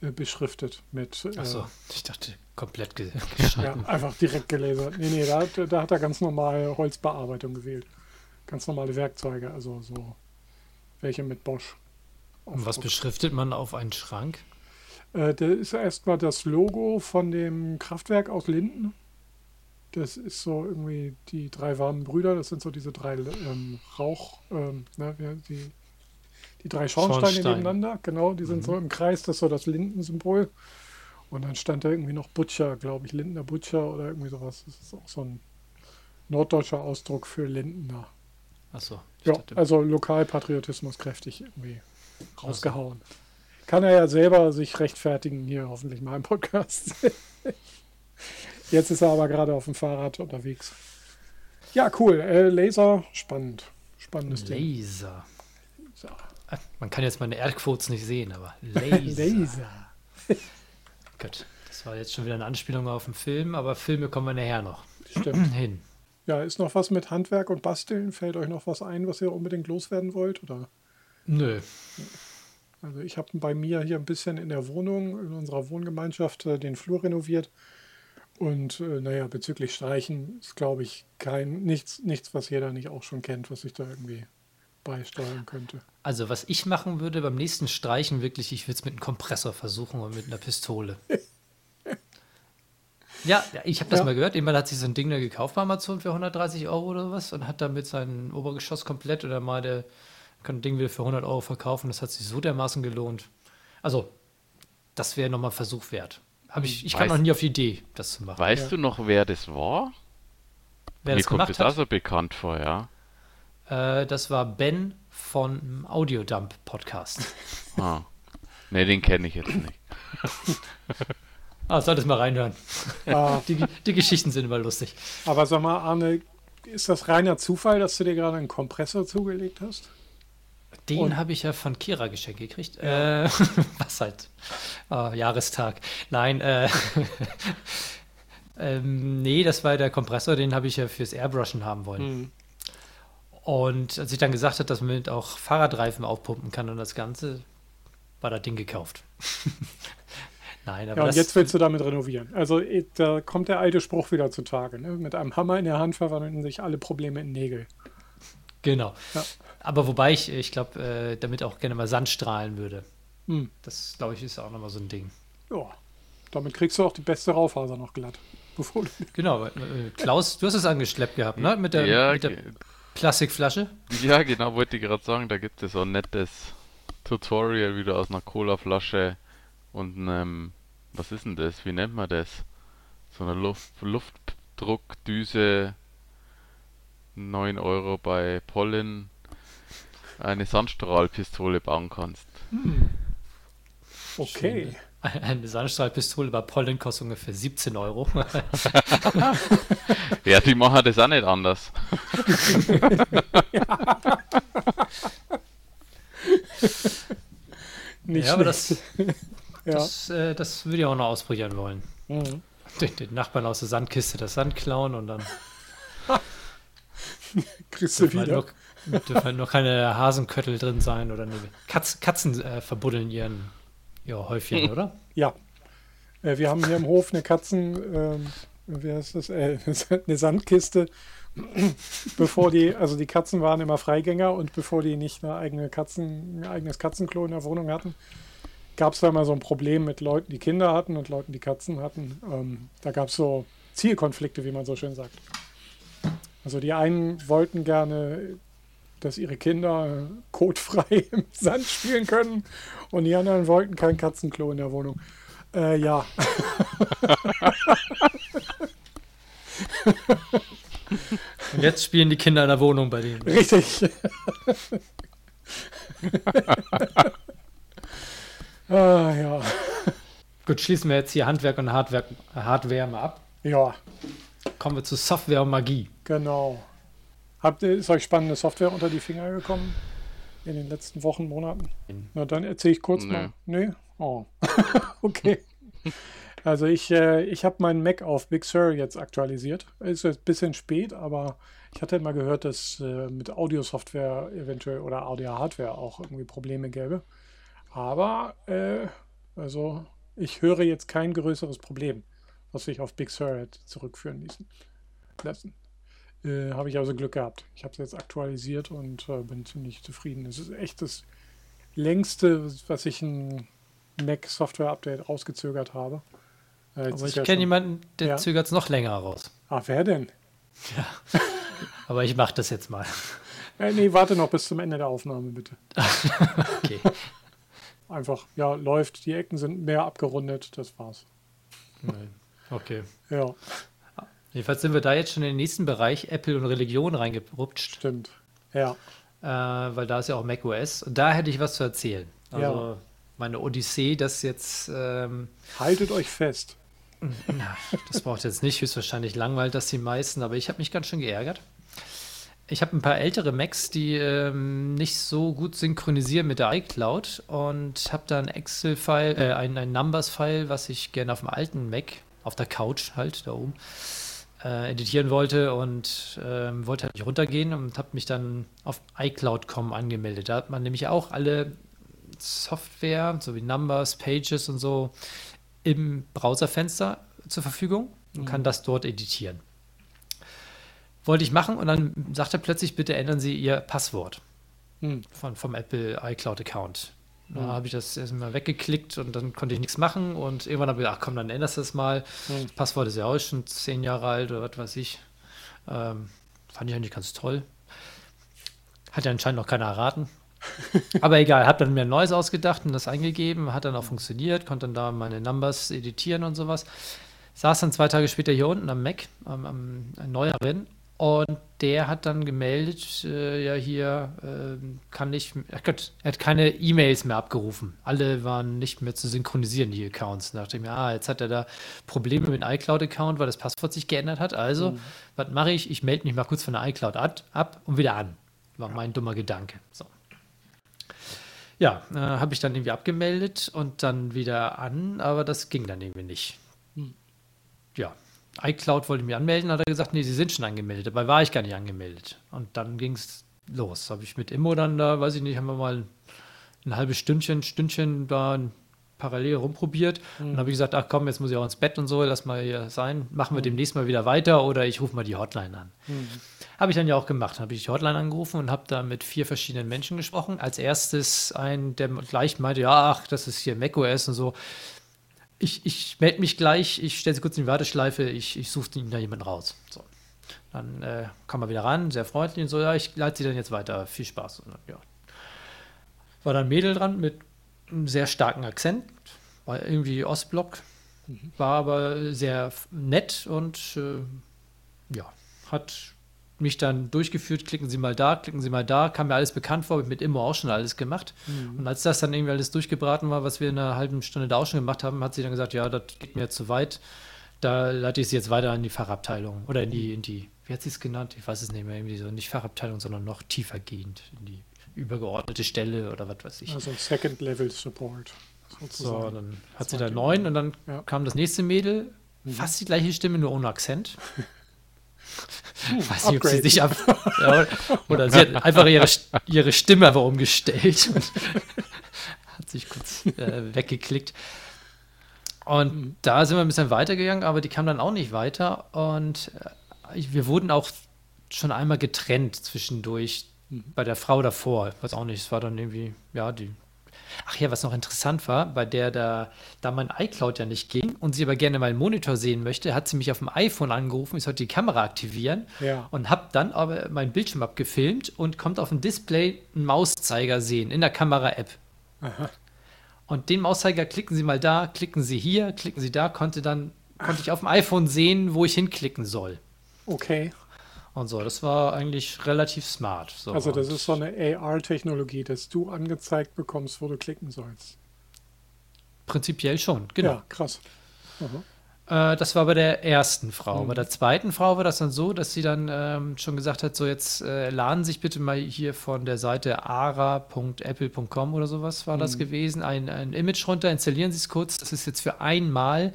äh, beschriftet mit. Äh, Achso, ich dachte komplett ge ja, einfach direkt gelasert. Nee, nee, da, hat- da hat er ganz normal Holzbearbeitung gewählt. Ganz normale Werkzeuge, also so welche mit Bosch. Und was beschriftet man auf einen Schrank? Äh, da ist erstmal das Logo von dem Kraftwerk aus Linden. Das ist so irgendwie die drei warmen Brüder, das sind so diese drei ähm, Rauch, ähm, ne, die, die drei Schornsteine Schornsteine. nebeneinander, genau, die sind so im Kreis, das ist so das Lindensymbol. Und dann stand da irgendwie noch Butcher, glaube ich, Lindener Butcher oder irgendwie sowas. Das ist auch so ein norddeutscher Ausdruck für Lindener. Achso, Ja, also Lokalpatriotismus kräftig irgendwie rausgehauen. Kann er ja selber sich rechtfertigen hier hoffentlich mal im Podcast. Jetzt ist er aber gerade auf dem Fahrrad unterwegs. Ja, cool. Äh, Laser, spannend. Spannendes Ding. Laser. So. Ah, Man kann jetzt meine Erdquotes nicht sehen, aber Laser. Laser. Gut, das war jetzt schon wieder eine Anspielung auf den Film, aber Filme kommen wir nachher noch Stimmt. hin. Ja, ist noch was mit Handwerk und Basteln? Fällt euch noch was ein, was ihr unbedingt loswerden wollt? Oder? Nö, Also ich habe bei mir hier ein bisschen in der Wohnung, in unserer Wohngemeinschaft, äh, den Flur renoviert. Und äh, naja, bezüglich Streichen ist, glaube ich, kein nichts, nichts, was jeder nicht auch schon kennt, was ich da irgendwie beisteuern könnte. also was ich machen würde beim nächsten Streichen wirklich, ich würde es mit einem Kompressor versuchen und mit einer Pistole. Ja, ich habe das Ja. mal gehört. Jemand hat sich so ein Ding da gekauft bei Amazon für 130 Euro oder sowas und hat damit sein Obergeschoss komplett oder mal der kann ein Ding wieder für 100 Euro verkaufen. Das hat sich so dermaßen gelohnt. Also, das wäre nochmal Versuch wert. Hab ich ich kam noch nie auf die Idee, das zu machen. Weißt Ja. du noch, wer das war? Wer Mir das kommt gemacht das hat, also bekannt vor, ja. äh, das war Ben von Audiodump Podcast. Ah. Ne, den kenne ich jetzt nicht. Ah, solltest mal reinhören. Ah, Die, die Geschichten sind immer lustig. aber sag mal, Arne, ist das reiner Zufall, dass du dir gerade einen Kompressor zugelegt hast? Den habe ich ja von Kira geschenkt gekriegt. Äh, was halt? Ah, Jahrestag. Nein, äh, ähm, nee, das war der Kompressor, den habe ich ja fürs Airbrushen haben wollen. Hm. Und als ich dann gesagt habe, dass man mit auch Fahrradreifen aufpumpen kann und das Ganze, war das Ding gekauft. Nein, aber Ja, und jetzt willst du damit renovieren. Also da kommt der alte Spruch wieder zutage. Ne? Mit einem Hammer in der Hand verwandeln sich alle Probleme in Nägel. Genau. Ja. Aber wobei ich, ich glaube, äh, damit auch gerne mal Sand strahlen würde. Hm. Das, glaube ich, ist auch nochmal so ein Ding. Ja, damit kriegst du auch die beste Raufaser noch glatt. Bevor du Genau, äh, Klaus, du hast es angeschleppt gehabt, ne? Mit der, Ja, mit der Plastikflasche. ja, genau, wollte ich gerade sagen, da gibt es so ein nettes Tutorial wieder aus einer Colaflasche und einem, was ist denn das? Wie nennt man das? So einer Luft, Luftdruckdüse, 9 Euro bei Pollen, eine Sandstrahlpistole bauen kannst. Okay. Eine Sandstrahlpistole bei Pollen kostet ungefähr 17 Euro. Ja, die machen das auch nicht anders. Nicht ja, aber das, ja. das, äh, das würde ich auch noch ausprobieren wollen. Mhm. Den, den Nachbarn aus der Sandkiste das Sand klauen und dann Kriegst du halt, wieder. nur, dürfen halt nur keine Hasenköttel drin sein oder nee, Katz, Katzen äh, verbuddeln ihren ihr Häufchen, oder? Ja. Äh, wir haben hier im Hof eine Katzen, ähm, wie heißt das, äh, eine Sandkiste. bevor die, also die Katzen waren immer Freigänger und bevor die nicht eine eigene Katzen, ein eigenes Katzenklo in der Wohnung hatten, gab es da mal so ein Problem mit Leuten, die Kinder hatten und Leuten, die Katzen hatten. Ähm, da gab es so Zielkonflikte, wie man so schön sagt. Also die einen wollten gerne, dass ihre Kinder kotfrei im Sand spielen können und die anderen wollten kein Katzenklo in der Wohnung. Äh, ja. Und jetzt spielen die Kinder in der Wohnung bei denen. Richtig. ah, ja. Gut, schließen wir jetzt hier Handwerk und Hardware, Hardware mal ab. Ja, Kommen wir zu Software und Magie. genau. Habt ihr, ist euch spannende Software unter die Finger gekommen in den letzten Wochen, Monaten? Na, dann erzähle ich kurz Nö. mal. Nee? Oh. okay. Also ich, äh, ich habe meinen Mac auf Big Sur jetzt aktualisiert. Ist jetzt ein bisschen spät, aber ich hatte mal gehört, dass äh, mit Audio-Software eventuell oder Audio-Hardware auch irgendwie Probleme gäbe. Aber äh, also ich höre jetzt kein größeres Problem, was sich auf Big Sur hätte zurückführen ließen. lassen. Äh, habe ich also Glück gehabt. Ich habe es jetzt aktualisiert und äh, bin ziemlich zufrieden. Es ist echt das längste, was ich ein Mac Software Update rausgezögert habe. Äh, Aber ich ja kenne schon- jemanden, der Ja. zögert es noch länger raus. Ah, wer denn? Aber ich mache das jetzt mal. Äh, nee, warte noch bis zum Ende der Aufnahme, bitte. Okay. Einfach, ja, läuft. Die Ecken sind mehr abgerundet. Das war's. Okay. Ja, Jedenfalls sind wir da jetzt schon in den nächsten Bereich Apple und Religion reingerutscht, stimmt. Ja, äh, weil da ist ja auch macOS. Und da hätte ich was zu erzählen. Also Ja. meine Odyssee, das jetzt, ähm, haltet euch fest. na, das braucht jetzt nicht, höchstwahrscheinlich langweilt das die meisten, aber ich habe mich ganz schön geärgert. Ich habe ein paar ältere Macs, die ähm, nicht so gut synchronisieren mit der iCloud und habe da ein Excel-File, äh, ein, ein Numbers-File, was ich gerne auf dem alten Mac, auf der Couch halt da oben, äh, editieren wollte und ähm, wollte halt nicht runtergehen und habe mich dann auf iCloud.com angemeldet. Da hat man nämlich auch alle Software, so wie Numbers, Pages und so, im Browserfenster zur Verfügung und kann das dort editieren. Wollte ich machen und dann sagt er plötzlich, bitte ändern Sie Ihr Passwort Hm. von, vom Apple iCloud-Account. Da habe ich das erstmal weggeklickt und dann konnte ich nichts machen und irgendwann habe ich gedacht, ach komm, dann änderst du das mal. Hm. Das Passwort ist ja auch schon zehn Jahre alt oder was weiß ich. Ähm, fand ich eigentlich ganz toll. Hat ja anscheinend noch keiner erraten. Aber egal, habe dann mir ein neues ausgedacht und das eingegeben, hat dann auch funktioniert, konnte dann da meine Numbers editieren und sowas. Saß dann zwei Tage später hier unten am Mac, am, am am neueren, und der hat dann gemeldet, äh, ja hier ähm, kann nicht, ach Gott, er hat keine E-Mails mehr abgerufen. Alle waren nicht mehr zu synchronisieren, die Accounts. Da dachte ich mir, ah, jetzt hat er da Probleme mit dem iCloud-Account, weil das Passwort sich geändert hat. Also, was mache ich? Ich melde mich mal kurz von der iCloud ab und wieder an. War mein dummer Gedanke. So. Ja, äh, habe ich dann irgendwie abgemeldet und dann wieder an, aber das ging dann irgendwie nicht. Ja, iCloud wollte mich anmelden, hat er gesagt, nee, Sie sind schon angemeldet. Dabei war ich gar nicht angemeldet. Und dann ging es los. Habe ich mit Immo dann da, weiß ich nicht, haben wir mal ein halbes Stündchen, Stündchen da parallel rumprobiert und habe ich gesagt, ach komm, jetzt muss ich auch ins Bett und so, lass mal hier sein, machen wir demnächst mal wieder weiter oder ich rufe mal die Hotline an. Habe ich dann ja auch gemacht. Habe ich die Hotline angerufen und habe da mit vier verschiedenen Menschen gesprochen. Als erstes ein, der gleich meinte, ja, ach, das ist hier macOS und so. Ich, ich melde mich gleich, ich stelle sie kurz in die Warteschleife, ich, ich suche Ihnen da jemanden raus. So. Dann äh, kam er wieder ran, sehr freundlich und so, ja, ich leite sie dann jetzt weiter, viel Spaß. Und dann, ja. War dann ein Mädel dran mit einem sehr starken Akzent, war irgendwie Ostblock, war aber sehr nett und äh, ja, hat mich dann durchgeführt, klicken Sie mal da, klicken Sie mal da, kam mir alles bekannt vor, mit Immo auch schon alles gemacht. Und als das dann irgendwie alles durchgebraten war, was wir in einer halben Stunde da auch schon gemacht haben, hat sie dann gesagt, ja, das geht mir jetzt zu weit. Da leite ich sie jetzt weiter in die Fachabteilung oder in die, in die, wie hat sie es genannt? Ich weiß es nicht mehr, irgendwie so, nicht Fachabteilung, sondern noch tiefer gehend, in die übergeordnete Stelle oder was weiß ich. Also Second Level Support. So, Sozusagen. dann hat sie Das da war neun und dann Ja. kam das nächste Mädel, fast die gleiche Stimme, nur ohne Akzent. Weiß nicht, ob sie sich ab, ja, oder, sie hat einfach ihre, ihre Stimme einfach umgestellt und hat sich kurz äh, weggeklickt. Und da sind wir ein bisschen weitergegangen, aber die kam dann auch nicht weiter und äh, ich- wir wurden auch schon einmal getrennt zwischendurch bei der Frau davor. Ich weiß auch nicht, es war dann irgendwie, ja, die. Ach ja, was noch interessant war, bei der da, da mein iCloud ja nicht ging und sie aber gerne meinen Monitor sehen möchte, hat sie mich auf dem iPhone angerufen, ich sollte die Kamera aktivieren Ja. und habe dann aber meinen Bildschirm abgefilmt und kommt auf dem Display einen Mauszeiger sehen in der Kamera-App. Und den Mauszeiger klicken Sie mal da, klicken Sie hier, klicken Sie da, konnte dann konnte ich auf dem iPhone sehen, wo ich hinklicken soll. Okay. Und so, das war eigentlich relativ smart. So, Also das ist so eine AR-Technologie, dass du angezeigt bekommst, wo du klicken sollst. prinzipiell schon, genau. Ja, krass. Aha. Äh, das war bei der ersten Frau. Mhm. Bei der zweiten Frau war das dann so, dass sie dann ähm, schon gesagt hat, so jetzt äh, laden sich bitte mal hier von der Seite ara.apple.com oder sowas war Mhm. das gewesen, ein, ein Image runter, installieren Sie es kurz. Das ist jetzt für einmal,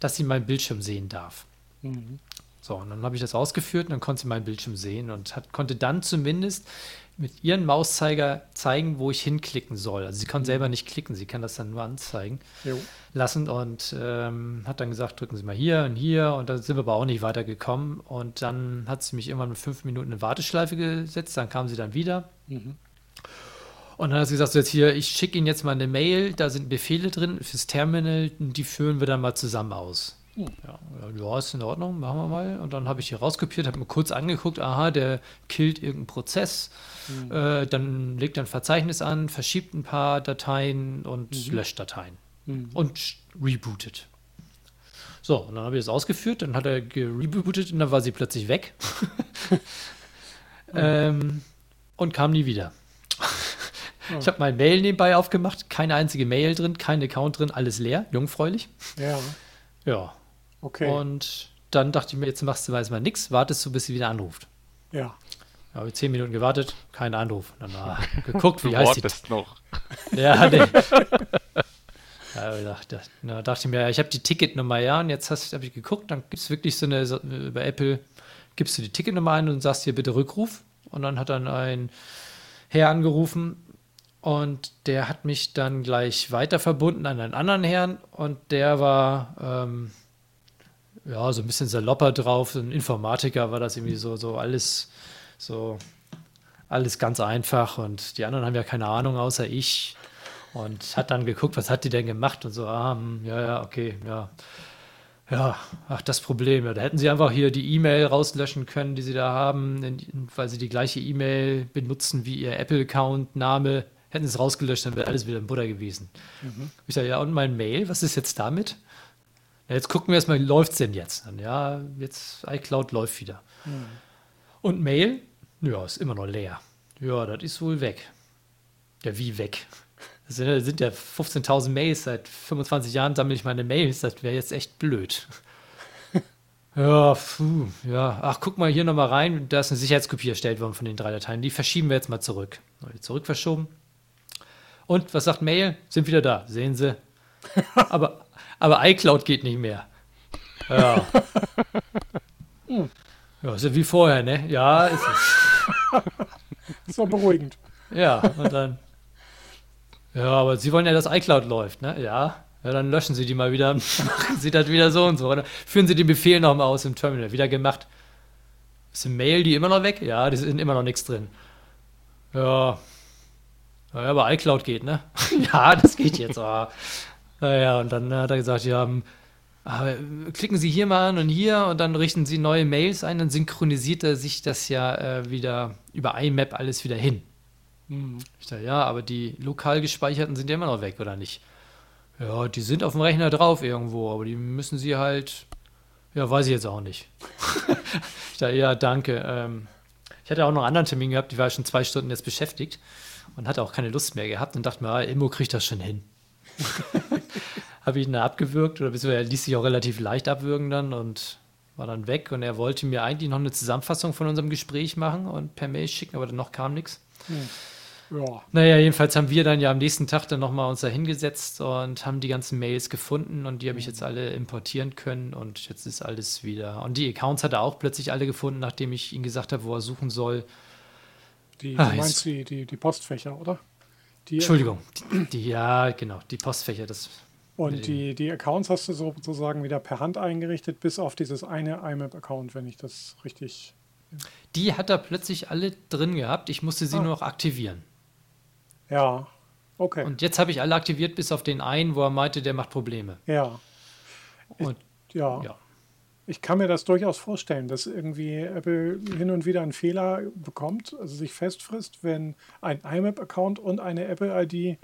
dass sie meinen Bildschirm sehen darf. Mhm. So, und dann habe ich das ausgeführt und dann konnte sie meinen Bildschirm sehen und hat, konnte dann zumindest mit ihrem Mauszeiger zeigen, wo ich hinklicken soll. Also sie Mhm. kann selber nicht klicken, sie kann das dann nur anzeigen Jo. lassen und ähm, hat dann gesagt, drücken Sie mal hier und hier und da sind wir aber auch nicht weitergekommen und dann hat sie mich irgendwann mit fünf Minuten in Warteschleife gesetzt, dann kam sie dann wieder Mhm. und dann hat sie gesagt, so jetzt hier, ich schicke Ihnen jetzt mal eine Mail, da sind Befehle drin fürs Terminal, die führen wir dann mal zusammen aus. Ja, ja, ist in Ordnung, machen wir mal. Und dann habe ich hier rauskopiert, habe mir kurz angeguckt, aha, der killt irgendeinen Prozess, Hm. äh, dann legt er ein Verzeichnis an, verschiebt ein paar Dateien und Mhm. löscht Dateien Mhm. und rebootet. So, und dann habe ich das ausgeführt, dann hat er gerebootet und dann war sie plötzlich weg. ähm, und kam nie wieder. Ich habe mein Mail nebenbei aufgemacht, keine einzige Mail drin, kein Account drin, alles leer, jungfräulich. Ja, Ja. Okay. Und dann dachte ich mir, jetzt machst du mal nichts, wartest du, bis sie wieder anruft. ja. Da habe ich zehn Minuten gewartet, kein Anruf. Dann ah, geguckt, Du wie heißt die wartest noch. Ja, nee. ja, ich dachte, na, dachte ich mir, ich habe die Ticketnummer, ja, und jetzt habe ich geguckt, dann gibt es wirklich so eine, so, bei Apple gibst du die Ticketnummer ein und sagst hier bitte Rückruf. Und dann hat dann ein Herr angerufen und der hat mich dann gleich weiter verbunden an einen anderen Herrn und der war ähm, ja so ein bisschen salopper drauf, so ein Informatiker war das irgendwie so, so alles so alles ganz einfach und die anderen haben ja keine Ahnung außer ich und hat dann geguckt, was hat die denn gemacht und so, ah, hm, ja, ja, okay, ja. Ja, ach, das Problem. Ja, da hätten sie einfach hier die E-Mail rauslöschen können, die sie da haben, in, weil sie die gleiche E-Mail benutzen wie ihr Apple-Account-Name. Hätten sie es rausgelöscht, dann wäre alles wieder im Butter gewesen. Ich sage, ja, und mein Mail, was ist jetzt damit? Jetzt gucken wir erstmal, wie läuft es denn jetzt? Ja, jetzt iCloud läuft wieder. Und Mail? Ja, ist immer noch leer. Ja, das ist wohl weg. Ja, wie weg? Das sind, das sind ja 15.000 Mails. Seit 25 Jahren sammle ich meine Mails. Das wäre jetzt echt blöd. ja, puh, ja. Ach, guck mal hier nochmal rein. Da ist eine Sicherheitskopie erstellt worden von den drei Dateien. Die verschieben wir jetzt mal zurück. Mal Zurück verschoben. Und was sagt Mail? Sind wieder da. Sehen Sie. aber, aber iCloud geht nicht mehr. Ja. Ja, ist ja wie vorher, ne? Ja, ist es. Ist doch beruhigend. Ja, und dann Ja, aber Sie wollen ja, dass iCloud läuft, ne? Ja. Ja, dann löschen Sie die mal wieder. Machen Sie das wieder so und so. Oder führen Sie den Befehl nochmal aus im Terminal. Wieder gemacht. Ist eine Mail die immer noch weg? Ja, die sind immer noch nichts drin. Ja. Ja, aber iCloud geht, ne? ja, das geht jetzt. Ah. Naja, und dann hat er gesagt, ja, hm, aber klicken Sie hier mal an und hier und dann richten Sie neue Mails ein, dann synchronisiert er sich das ja äh, wieder über IMAP alles wieder hin. Ich dachte, ja, aber die lokal gespeicherten sind ja immer noch weg, oder nicht? Ja, die sind auf dem Rechner drauf irgendwo, aber die müssen Sie halt. Ja, weiß ich jetzt auch nicht. ich dachte, ja, danke. Ähm, ich hatte auch noch einen anderen Termin gehabt, die war schon zwei Stunden jetzt beschäftigt und hatte auch keine Lust mehr gehabt und dachte mir, ah, Immo kriegt das schon hin. Habe ich ihn da abgewürgt oder beziehungsweise er ließ sich auch relativ leicht abwürgen dann und war dann weg und er wollte mir eigentlich noch eine Zusammenfassung von unserem Gespräch machen und per Mail schicken, aber dann noch kam nichts. Ja. Naja, jedenfalls haben wir dann ja am nächsten Tag dann nochmal uns da hingesetzt und haben die ganzen Mails gefunden und die habe ich jetzt alle importieren können und jetzt ist alles wieder. Und die Accounts hat er auch plötzlich alle gefunden, nachdem ich ihm gesagt habe, wo er suchen soll. Die, Ah, du meinst die, die, die Postfächer, oder? Die, Entschuldigung, die, die ja, genau, die Postfächer, das. Und die, die Accounts hast du sozusagen wieder per Hand eingerichtet, bis auf dieses eine IMAP-Account, wenn ich das richtig. Die hat er plötzlich alle drin gehabt. Ich musste sie Ah. nur noch aktivieren. Ja, okay. Und jetzt habe ich alle aktiviert, bis auf den einen, wo er meinte, der macht Probleme. ja, Und ja. ja. Ich kann mir das durchaus vorstellen, dass irgendwie Apple hin und wieder einen Fehler bekommt, also sich festfrisst, wenn ein IMAP-Account und eine Apple-ID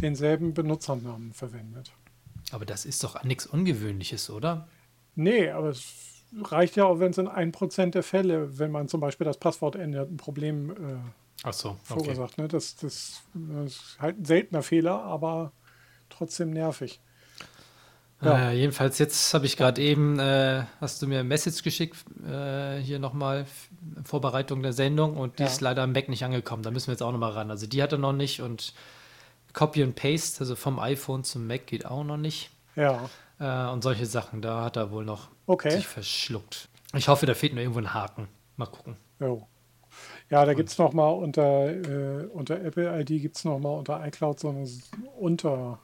denselben Benutzernamen verwendet. Aber das ist doch nichts Ungewöhnliches, oder? Nee, aber es reicht ja auch, wenn es in 1% der Fälle, wenn man zum Beispiel das Passwort ändert, ein Problem äh, Ach so, okay. verursacht. Ne? Das, das, das ist halt ein seltener Fehler, aber trotzdem nervig. Ja. Äh, jedenfalls, jetzt habe ich gerade eben, äh, hast du mir ein Message geschickt, äh, hier nochmal, Vorbereitung der Sendung und die Ja. ist leider am Mac nicht angekommen. Da müssen wir jetzt auch nochmal ran. Also die hat er noch nicht und Copy and Paste, also vom iPhone zum Mac geht auch noch nicht. Ja, Äh, und solche Sachen, da hat er wohl noch Okay. sich verschluckt. Ich hoffe, da fehlt nur irgendwo ein Haken. Mal gucken. jo. Ja, da gibt es nochmal unter, äh, unter Apple-ID gibt es nochmal unter iCloud so eine unter,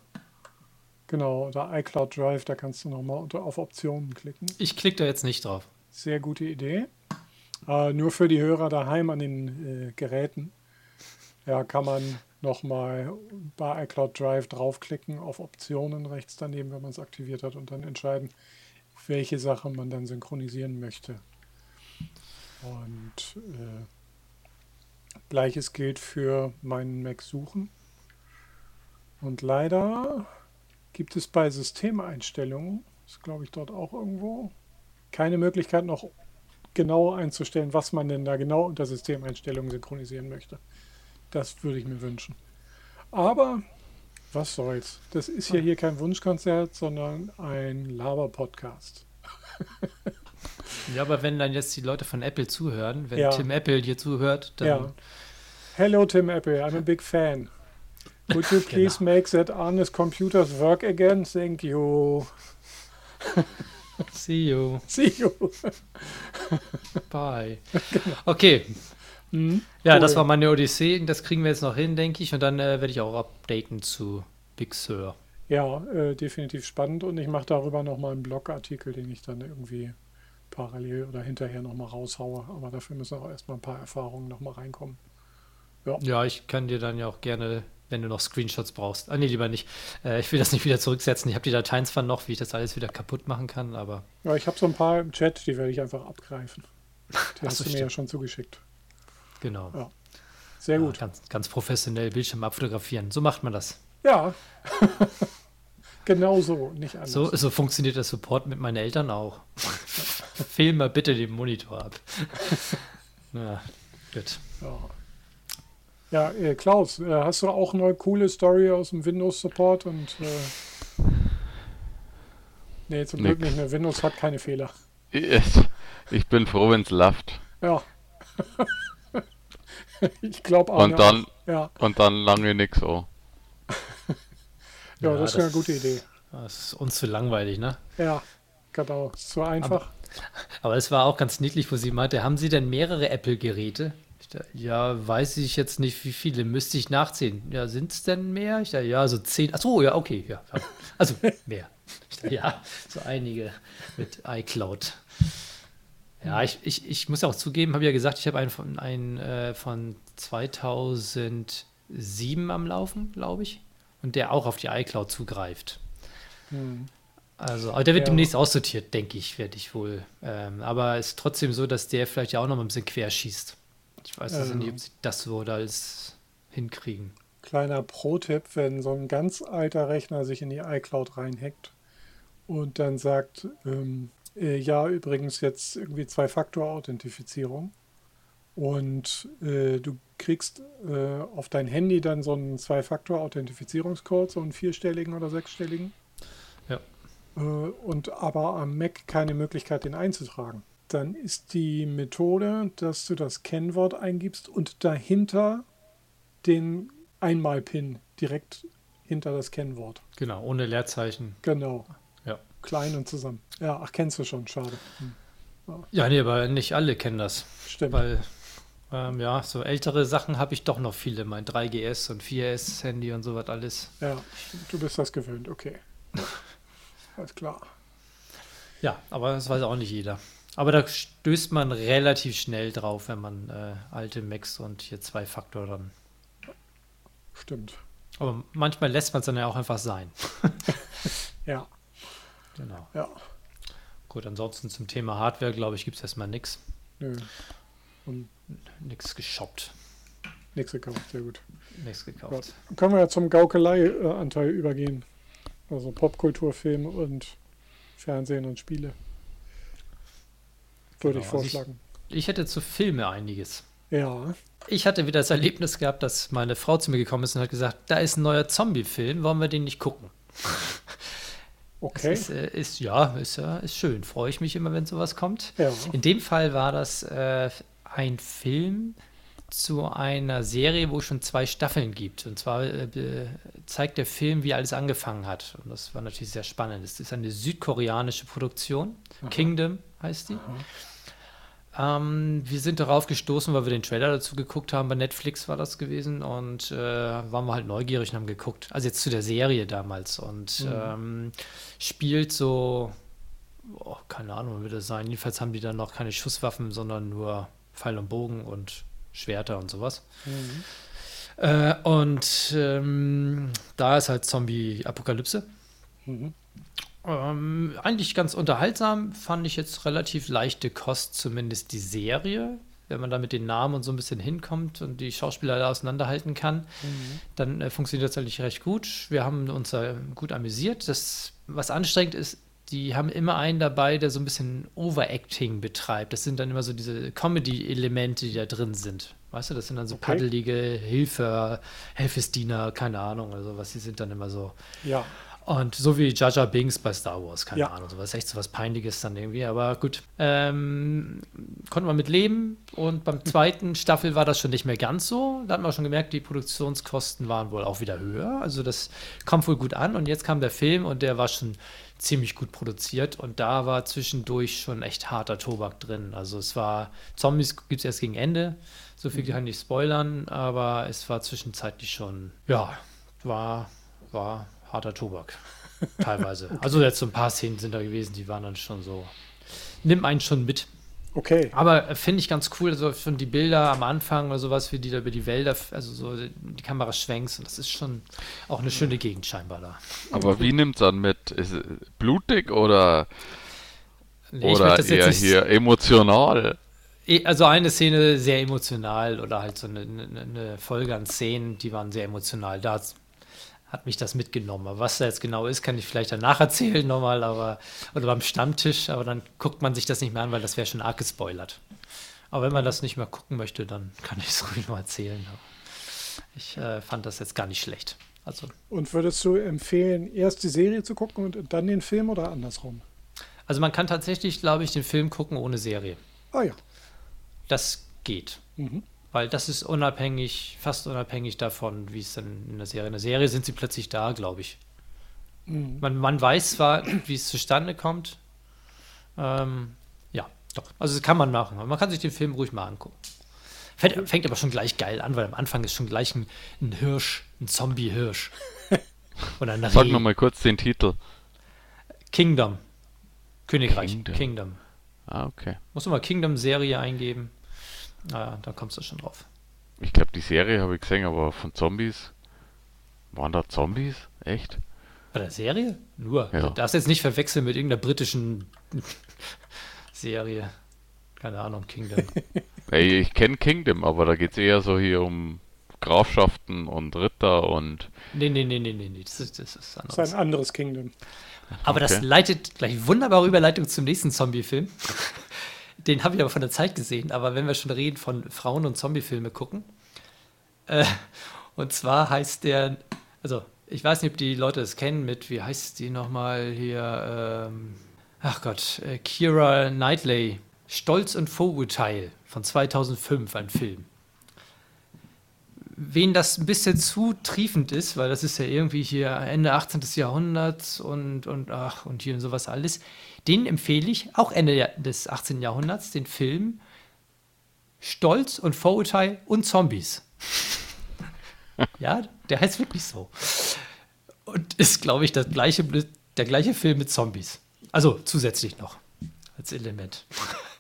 genau, unter iCloud Drive, da kannst du nochmal auf Optionen klicken. Ich klicke da jetzt nicht drauf. Sehr gute Idee. Äh, nur für die Hörer daheim an den äh, Geräten. Ja, kann man nochmal bei iCloud Drive draufklicken auf Optionen rechts daneben, wenn man es aktiviert hat und dann entscheiden, welche Sachen man dann synchronisieren möchte. Und äh, gleiches gilt für meinen Mac suchen. Und leider gibt es bei Systemeinstellungen, ist glaube ich dort auch irgendwo, keine Möglichkeit noch genau einzustellen, was man denn da genau unter Systemeinstellungen synchronisieren möchte. Das würde ich mir wünschen. Aber was soll's? Das ist ja hier kein Wunschkonzert, sondern ein Laber-Podcast. Ja, aber wenn dann jetzt die Leute von Apple zuhören, wenn Ja. Tim Apple dir zuhört, dann Ja. Hello, Tim Apple. I'm a big fan. Would you please make that honest computers work again? Thank you. see you. See you. Bye. Okay. Mhm. Ja, Cool. das war meine Odyssee. Das kriegen wir jetzt noch hin, denke ich. Und dann äh, werde ich auch updaten zu Big Sur. Ja, äh, definitiv spannend und ich mache darüber nochmal einen Blogartikel, den ich dann irgendwie parallel oder hinterher nochmal raushaue. Aber dafür müssen auch erstmal ein paar Erfahrungen nochmal reinkommen. Ja, ich kann dir dann ja auch gerne, wenn du noch Screenshots brauchst. Ah, nee, lieber nicht. Äh, ich will das nicht wieder zurücksetzen. Ich habe die Dateien zwar noch, wie ich das alles wieder kaputt machen kann, aber Ja, ich habe so ein paar im Chat, die werde ich einfach abgreifen. Die Ach hast so, du mir ja stimmt. schon zugeschickt. Genau. Ja, Sehr Ja, gut. ganz, ganz professionell Bildschirm abfotografieren. So macht man das. Ja, genau so, nicht anders. So, so funktioniert der Support mit meinen Eltern auch. Film mal bitte den Monitor ab. ja, gut. Ja, ja äh, Klaus, äh, hast du auch eine coole Story aus dem Windows-Support? Und äh, nee, zum Glück nicht mehr. Windows hat keine Fehler. Yes. Ich bin froh, wenn's läuft. Ja. ich glaube auch. Und dann, Ja, und dann lange nix so. ja, Ja, das ist eine gute Idee. Das ist uns zu langweilig, ne? Ja, genau. Ist so einfach. Aber es war auch ganz niedlich, wo sie meinte, haben Sie denn mehrere Apple-Geräte? Ja, weiß ich jetzt nicht, wie viele. Müsste ich nachzählen. Ja, sind es denn mehr? Ich da, ja, so zehn. Achso, ja, okay. Ja. Also mehr. Ich da, ja, so einige mit iCloud. Ja, ich, ich, ich muss auch zugeben, habe ja gesagt, ich habe einen von, einen, äh, von 2007 am Laufen, glaube ich. Und der auch auf die iCloud zugreift. Hm. Also, aber der wird Ja. demnächst aussortiert, denke ich, werde ich wohl. Ähm, aber es ist trotzdem so, dass der vielleicht ja auch noch mal ein bisschen querschießt. Ich weiß also nicht, ob sie das so da alles hinkriegen. Kleiner Pro-Tipp, wenn so ein ganz alter Rechner sich in die iCloud reinhackt und dann sagt, ähm, äh, ja, übrigens jetzt irgendwie Zwei-Faktor-Authentifizierung und äh, du kriegst äh, auf dein Handy dann so einen Zwei-Faktor-Authentifizierungscode, so einen vierstelligen oder sechsstelligen. Ja. Äh, und aber am Mac keine Möglichkeit, den einzutragen. Dann ist die Methode, dass du das Kennwort eingibst und dahinter den Einmal-Pin direkt hinter das Kennwort. Genau, ohne Leerzeichen. Genau. Klein und zusammen. Ja, ach, kennst du schon, schade. Hm. Ja, nee, aber nicht alle kennen das. Stimmt. Weil, ähm, ja, so ältere Sachen habe ich doch noch viele. Mein 3GS und 4S-Handy und sowas alles. Ja, du bist das gewöhnt, okay. Alles klar. Ja, aber das weiß auch nicht jeder. Aber da stößt man relativ schnell drauf, wenn man äh, alte Macs und hier zwei Faktor dann. Stimmt. Aber manchmal lässt man es dann ja auch einfach sein. Ja, Genau. ja. Gut, ansonsten zum Thema Hardware, glaube ich, gibt es erstmal nichts. Nö. Und Nichts geshoppt. nichts gekauft, sehr gut. Nichts gekauft. Dann können wir ja zum Gaukelei-Anteil übergehen. Also Popkultur, Film und Fernsehen und Spiele. Würde Genau, ich also ich- vorschlagen. Ich hätte zu Filme einiges. Ja, Ich hatte wieder das Erlebnis gehabt, dass meine Frau zu mir gekommen ist und hat gesagt, da ist ein neuer Zombie-Film, wollen wir den nicht gucken? Okay. Das ist, äh, ist ja, ist, ja, ist schön. Freue ich mich immer, wenn sowas kommt. Ja. In dem Fall war das äh, ein Film zu einer Serie, wo es schon zwei Staffeln gibt. Und zwar äh, zeigt der Film, wie alles angefangen hat. Und das war natürlich sehr spannend. Es ist eine südkoreanische Produktion. Kingdom heißt die. Ähm, wir sind darauf gestoßen, weil wir den Trailer dazu geguckt haben. Bei Netflix war das gewesen. Und äh, waren wir halt neugierig und haben geguckt. Also jetzt zu der Serie damals. Und ähm, spielt so oh, keine Ahnung, wie das sein. Jedenfalls haben die dann noch keine Schusswaffen, sondern nur Pfeil und Bogen und Schwerter und sowas. Äh, und ähm, da ist halt Zombie-Apokalypse. Mhm. Ähm, eigentlich ganz unterhaltsam, fand ich jetzt relativ leichte Kost, zumindest die Serie. Wenn man da mit den Namen und so ein bisschen hinkommt und die Schauspieler da auseinanderhalten kann, dann äh, funktioniert das eigentlich recht gut. Wir haben uns da gut amüsiert. Das, was anstrengend ist, die haben immer einen dabei, der so ein bisschen Overacting betreibt. Das sind dann immer so diese Comedy-Elemente, die da drin sind. Weißt du, das sind dann so Okay. paddelige Hilfe, Helfesdiener, keine Ahnung, also was, die sind dann immer so. Ja, Und so wie Jar Binks bei Star Wars, keine Ja. Ahnung, sowas echt so was Peinliches dann irgendwie, aber gut. Ähm, konnten wir mit leben und beim zweiten Staffel war das schon nicht mehr ganz so. Da hatten wir schon gemerkt, die Produktionskosten waren wohl auch wieder höher. Also das kommt wohl gut an und jetzt kam der Film und der war schon ziemlich gut produziert und da war zwischendurch schon echt harter Tobak drin. Also es war, Zombies gibt es erst gegen Ende, so viel kann ich nicht spoilern, aber es war zwischenzeitlich schon, ja, war, war harter Tobak. Teilweise. Also jetzt so ein paar Szenen sind da gewesen, die waren dann schon so. Nimm einen schon mit. okay. Aber äh, finde ich ganz cool, also schon die Bilder am Anfang oder sowas, wie die da über die Wälder, also so die Kamera schwenkt und das ist schon auch eine schöne Gegend scheinbar da. Aber wie nimmt's an mit? Ist es blutig oder, Nee, oder eher nicht- hier emotional? Eh, Also eine Szene sehr emotional oder halt so eine, eine, eine Folge an Szenen, die waren sehr emotional. Da hat mich das mitgenommen. Aber was da jetzt genau ist, kann ich vielleicht danach erzählen nochmal, aber oder beim Stammtisch, aber dann guckt man sich das nicht mehr an, weil das wäre schon arg gespoilert. Aber wenn man das nicht mehr gucken möchte, dann kann ich es ruhig noch erzählen. Ich äh, fand das jetzt gar nicht schlecht. Also, Und würdest du empfehlen, erst die Serie zu gucken und dann den Film oder andersrum? also man kann tatsächlich, glaube ich, den Film gucken ohne Serie. Ah ja. Das geht. Mhm. Weil das ist unabhängig, fast unabhängig davon, wie es dann in der Serie. In der Serie sind sie plötzlich da, glaube ich. Mhm. Man, man weiß zwar, wie es zustande kommt. Ähm, ja, doch. Also das kann man machen. Man kann sich den Film ruhig mal angucken. Fängt, fängt aber schon gleich geil an, weil am Anfang ist schon gleich ein, ein Hirsch, ein Zombie-Hirsch. Oder ein Sag nochmal kurz den Titel. Kingdom. Königreich. Kingdom. Kingdom. Ah, okay. Musst du mal Kingdom-Serie eingeben. Ah, da kommst du schon drauf. Ich glaube, die Serie habe ich gesehen, aber von Zombies. Waren da Zombies? Echt? Bei der Serie? Nur. Ja. Du darfst jetzt nicht verwechseln mit irgendeiner britischen Serie. Keine Ahnung, Kingdom. Ey, ich kenne Kingdom, aber da geht es eher so hier um Grafschaften und Ritter und. Nee, nee, nee, nee, nee, nee. Das ist, das ist Das ist anderes. ein anderes Kingdom. Aber das Okay. leitet gleich wunderbare Überleitung zum nächsten Zombie-Film. Den habe ich aber von der Zeit gesehen. Aber wenn wir schon reden von Frauen- und Zombie-Filme gucken. Äh, und zwar heißt der, also ich weiß nicht, ob die Leute das kennen mit, wie heißt die nochmal hier? Ähm, ach Gott, äh, Kira Knightley. Stolz und Vorurteil von 2005, ein Film. Wen das ein bisschen zu triefend ist, weil das ist ja irgendwie hier Ende 18. Jahrhunderts und, und ach, und hier und sowas alles, den empfehle ich, auch Ende des 18. Jahrhunderts, den Film Stolz und Vorurteil und Zombies. ja, der heißt wirklich so. Und ist, glaube ich, das gleiche, der gleiche Film mit Zombies. Also zusätzlich noch als Element.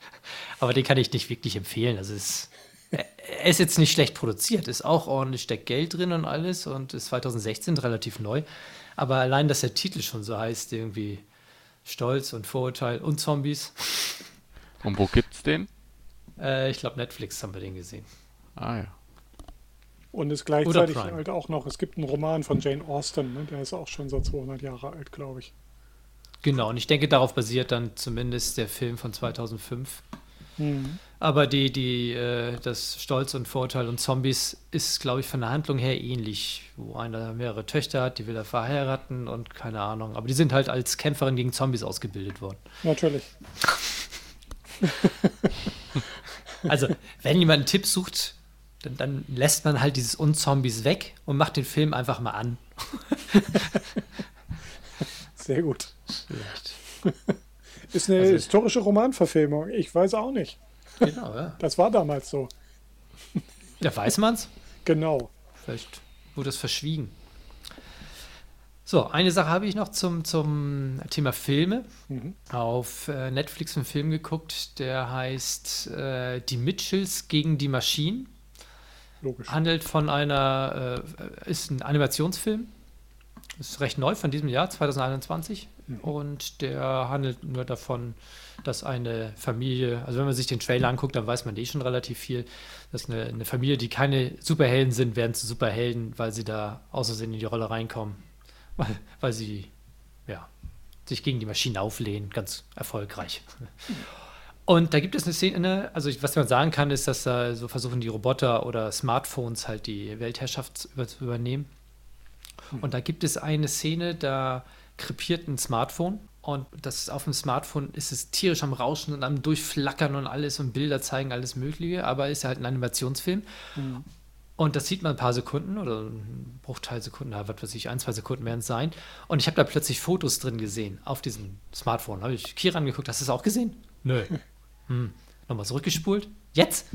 Aber den kann ich nicht wirklich empfehlen. Also es, er ist jetzt nicht schlecht produziert, ist auch ordentlich steckt Geld drin und alles und ist 2016 relativ neu. Aber allein, dass der Titel schon so heißt, irgendwie Stolz und Vorurteil und Zombies. Und wo gibt's den? Äh, ich glaube, Netflix haben wir den gesehen. Ah ja. Und ist gleichzeitig halt auch noch, es gibt einen Roman von Jane Austen, ne? der ist auch schon so 200 Jahre alt, glaube ich. Genau, und ich denke, darauf basiert dann zumindest der Film von 2005. Mhm. Aber die, die, äh, das Stolz und Vorurteil und Zombies ist, glaube ich, von der Handlung her ähnlich, wo einer mehrere Töchter hat, die will er verheiraten und keine Ahnung. Aber die sind halt als Kämpferin gegen Zombies ausgebildet worden. Natürlich. Also, wenn jemand einen Tipp sucht, dann, dann lässt man halt dieses Unzombies weg und macht den Film einfach mal an. Sehr gut. Vielleicht. Ist eine Also- historische Romanverfilmung. Ich weiß auch nicht. Genau, ja. Das war damals so. Ja, weiß man's? Genau. Vielleicht wurde es verschwiegen. So, eine Sache habe ich noch zum, zum Thema Filme. Mhm. Auf äh, Netflix einen Film geguckt, der heißt äh, Die Mitchells gegen die Maschinen. Logisch. Handelt von einer, äh, ist ein Animationsfilm. Ist recht neu von diesem Jahr, 2021. Und der handelt nur davon, dass eine Familie, also wenn man sich den Trailer anguckt, dann weiß man eh schon relativ viel, dass eine, eine Familie, die keine Superhelden sind, werden zu Superhelden, weil sie da außersehen in die Rolle reinkommen. Weil, weil sie, ja, sich gegen die Maschinen auflehnen, ganz erfolgreich. Und da gibt es eine Szene, also ich, was man sagen kann, ist, dass da so versuchen die Roboter oder Smartphones halt die Weltherrschaft zu übernehmen. Und da gibt es eine Szene, da krepiert ein Smartphone und das auf dem Smartphone ist es tierisch am Rauschen und am Durchflackern und alles und Bilder zeigen alles Mögliche, aber ist halt ein Animationsfilm. Und das sieht man ein paar Sekunden oder ein Bruchteil Sekunden, ja, was weiß ich, ein, zwei Sekunden werden es sein. Und ich habe da plötzlich Fotos drin gesehen auf diesem Smartphone. Habe ich Kira angeguckt, hast du es auch gesehen? Nö. Hm. Nochmal zurückgespult. Jetzt?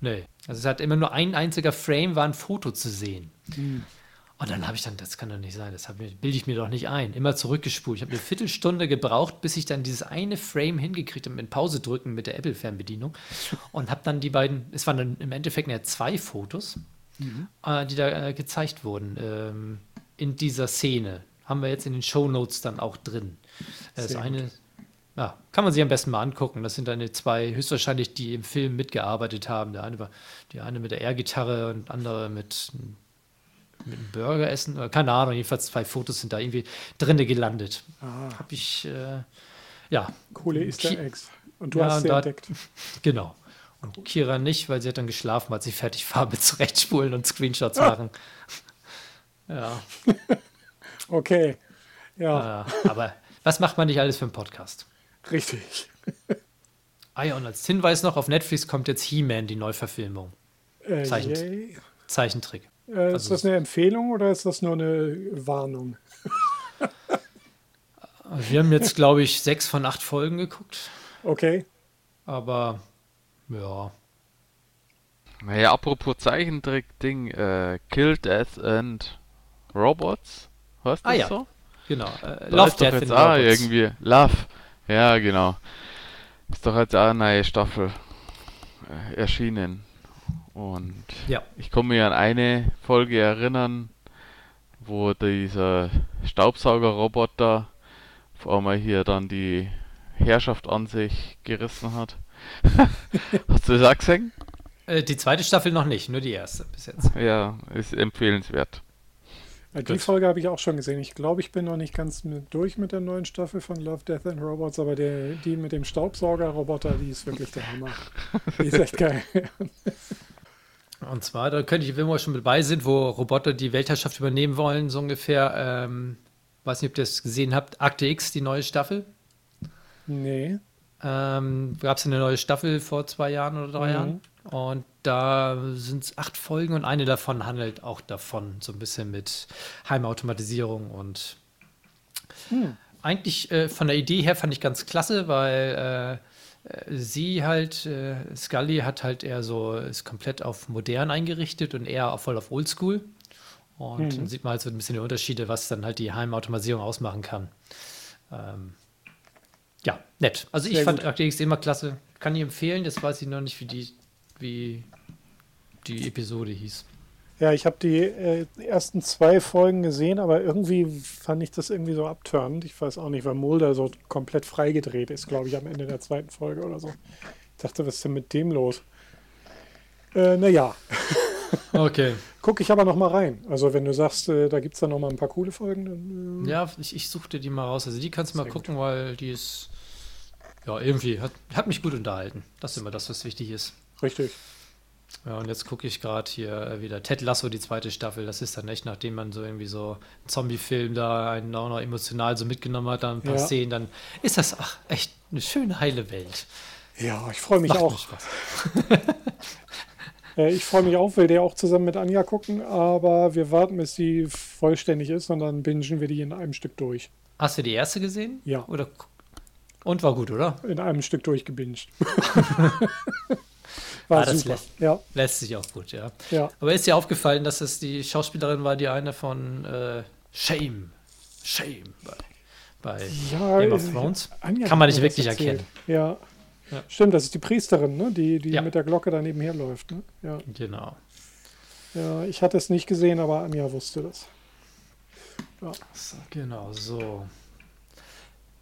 Nö. Also es hat immer nur ein einziger Frame, war ein Foto zu sehen. Und dann habe ich dann, das kann doch nicht sein, das bilde ich mir doch nicht ein. Immer zurückgespult. Ich habe eine Viertelstunde gebraucht, bis ich dann dieses eine Frame hingekriegt habe mit Pause drücken mit der Apple-Fernbedienung. Und habe dann die beiden, es waren dann im Endeffekt ja zwei Fotos, äh, die da äh, gezeigt wurden ähm, in dieser Szene. Haben wir jetzt in den Show Notes dann auch drin. Das Sehr eine, ja, kann man sich am besten mal angucken. Das sind dann die zwei, höchstwahrscheinlich, die im Film mitgearbeitet haben. Der eine war, die eine mit der Air-Gitarre und andere mit, mit einem Burger essen. Oder Keine Ahnung, jedenfalls zwei Fotos sind da irgendwie drinne gelandet. Ah, Habe ich, äh, ja, coole Easter Eggs. Und du Ja, hast sie da- entdeckt. genau. Und Kira nicht, weil sie hat dann geschlafen, als sie fertig war mit Zurechtspulen und Screenshots machen. Ja, Okay. Ja, äh, aber was macht man nicht alles für einen Podcast? richtig. Ah ja, und als Hinweis noch, auf Netflix kommt jetzt He-Man, die Neuverfilmung. Äh, Zeichnet. yay. Zeichentrick. Äh, ist Also das eine Empfehlung oder ist das nur eine Warnung? Wir haben jetzt, glaube ich, sechs von acht Folgen geguckt. Okay. Aber ja, Naja, apropos Zeichentrick-Ding, äh, Kill, Death and Robots. Hörst du Ah das ja, so? Genau. Äh, Da Love, ist doch Death jetzt and auch Robots. irgendwie Love. Ja, genau. Ist doch jetzt auch eine neue Staffel äh, erschienen. Und Ja. ich kann mich an eine Folge erinnern, wo dieser Staubsaugerroboter auf einmal hier dann die Herrschaft an sich gerissen hat. Hast du das auch gesehen? Äh, die zweite Staffel noch nicht, nur die erste bis jetzt. Ja, ist empfehlenswert. Ja, Die Gut. Folge habe ich auch schon gesehen. Ich glaube, ich bin noch nicht ganz mit, durch mit der neuen Staffel von Love, Death and Robots, aber der, die mit dem Staubsaugerroboter, die ist wirklich der Hammer. Die ist echt geil. Und zwar, da könnte ich, wenn wir schon dabei sind, wo Roboter die Weltherrschaft übernehmen wollen, so ungefähr, ähm, weiß nicht, ob ihr das gesehen habt, Akte X, die neue Staffel. nee. Ähm, Gab es eine neue Staffel vor zwei Jahren oder drei Mhm. Jahren. Und da sind es acht Folgen und eine davon handelt auch davon, so ein bisschen mit Heimautomatisierung und Hm. eigentlich äh, von der Idee her fand ich ganz klasse, weil äh, sie halt, äh, Scully hat halt eher so, ist komplett auf modern eingerichtet und eher voll auf Oldschool. Und Mhm. dann sieht man halt so ein bisschen die Unterschiede, was dann halt die Heimautomatisierung ausmachen kann. Ähm, ja, nett. Also ich Sehr fand gut. Akte X immer klasse. Kann ich empfehlen, das weiß ich noch nicht, wie die, wie die Episode hieß. Ja, ich habe die äh, ersten zwei Folgen gesehen, aber irgendwie fand ich das irgendwie so abtörend. Ich weiß auch nicht, weil Mulder so komplett freigedreht ist, glaube ich, am Ende der zweiten Folge oder so. Ich dachte, was ist denn mit dem los? Äh, naja, Okay. gucke ich aber noch mal rein. Also wenn du sagst, äh, da gibt es dann noch mal ein paar coole Folgen, dann äh, Ja, ich, ich suchte die mal raus. Also die kannst du mal gucken, weil die ist, ja, irgendwie, hat, hat mich gut unterhalten. Das ist immer das, was wichtig ist. richtig. Ja, und jetzt gucke ich gerade hier äh, wieder Ted Lasso, die zweite Staffel. Das ist dann echt, nachdem man so irgendwie so einen Zombie-Film da einen auch noch emotional so mitgenommen hat, dann ein paar Ja. Szenen, dann ist das ach, echt eine schöne, heile Welt. Ja, ich freue mich Macht auch. Äh, ich freue mich auch, will der auch zusammen mit Anja gucken, aber wir warten, bis die vollständig ist und dann bingen wir die in einem Stück durch. Hast du die erste gesehen? Ja. Oder, und war gut, oder? In einem Stück durchgebinged. War Ah, das super. lässt- Ja, Lässt sich auch gut, ja. ja. Aber ist dir aufgefallen, dass es die Schauspielerin war, die eine von äh, Shame. Shame bei, bei Ja, Game of Thrones? Kann man nicht wirklich erzählt. erkennen. Ja. Ja. Stimmt, das ist die Priesterin, ne? die, die Ja. mit der Glocke daneben herläuft. Ne? Ja. Genau. ja, ich hatte es nicht gesehen, aber Anja wusste das. So, genau, so.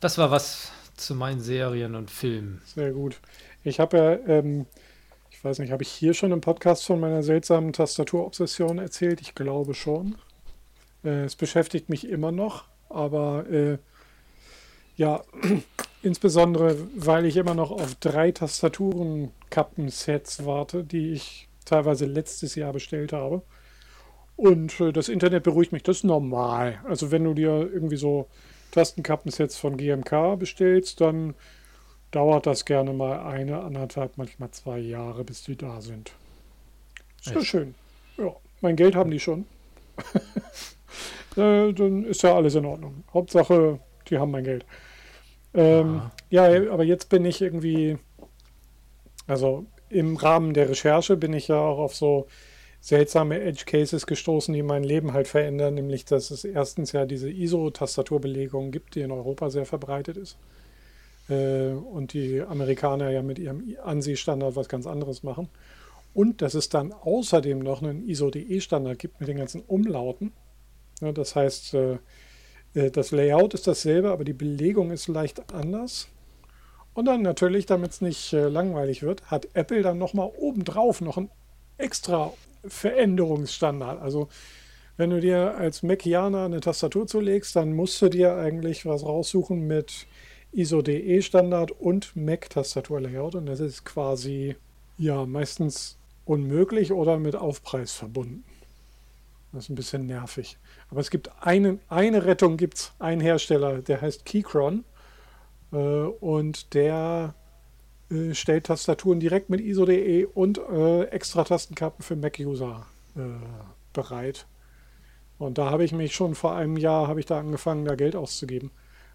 Das war was zu meinen Serien und Filmen. Sehr gut. Ich habe ja, ähm, ich weiß nicht, habe ich hier schon im Podcast von meiner seltsamen Tastaturobsession erzählt? Ich glaube schon. Äh, es beschäftigt mich immer noch, aber äh, ja, insbesondere, weil ich immer noch auf drei Tastaturen-Kappen-Sets warte, die ich teilweise letztes Jahr bestellt habe. Und äh, das Internet beruhigt mich, das ist normal. Also wenn du dir irgendwie so Tastenkappensets von GMK bestellst, dann dauert das gerne mal eine, anderthalb, manchmal zwei Jahre, bis die da sind. Ist ja schön. Ja, mein Geld haben die schon. äh, dann ist ja alles in Ordnung. Hauptsache, die haben mein Geld. Ähm, ja, aber jetzt bin ich irgendwie, also im Rahmen der Recherche bin ich ja auch auf so seltsame Edge Cases gestoßen, die mein Leben halt verändern, nämlich dass es erstens ja diese ISO-Tastaturbelegung gibt, die in Europa sehr verbreitet ist. Äh, und die Amerikaner ja mit ihrem ANSI-Standard was ganz anderes machen. Und dass es dann außerdem noch einen ISO-DE-Standard gibt mit den ganzen Umlauten. Das heißt, äh, äh, das Layout ist dasselbe, aber die Belegung ist leicht anders. Und dann natürlich, damit es nicht langweilig wird, hat Apple dann nochmal obendrauf noch einen extra Veränderungsstandard. Also wenn du dir als Macianer eine Tastatur zulegst, dann musst du dir eigentlich was raussuchen mit ISO-DE-Standard und Mac-Tastatur-Layout. Und das ist quasi ja meistens unmöglich oder mit Aufpreis verbunden. Das ist ein bisschen nervig. Aber es gibt einen, eine Rettung, gibt es einen Hersteller, der heißt Keychron. Äh, und der äh, stellt Tastaturen direkt mit ISO.de und äh, extra Tastenkappen für Mac-User äh, bereit. Und da habe ich mich schon vor einem Jahr habe ich da angefangen, da Geld auszugeben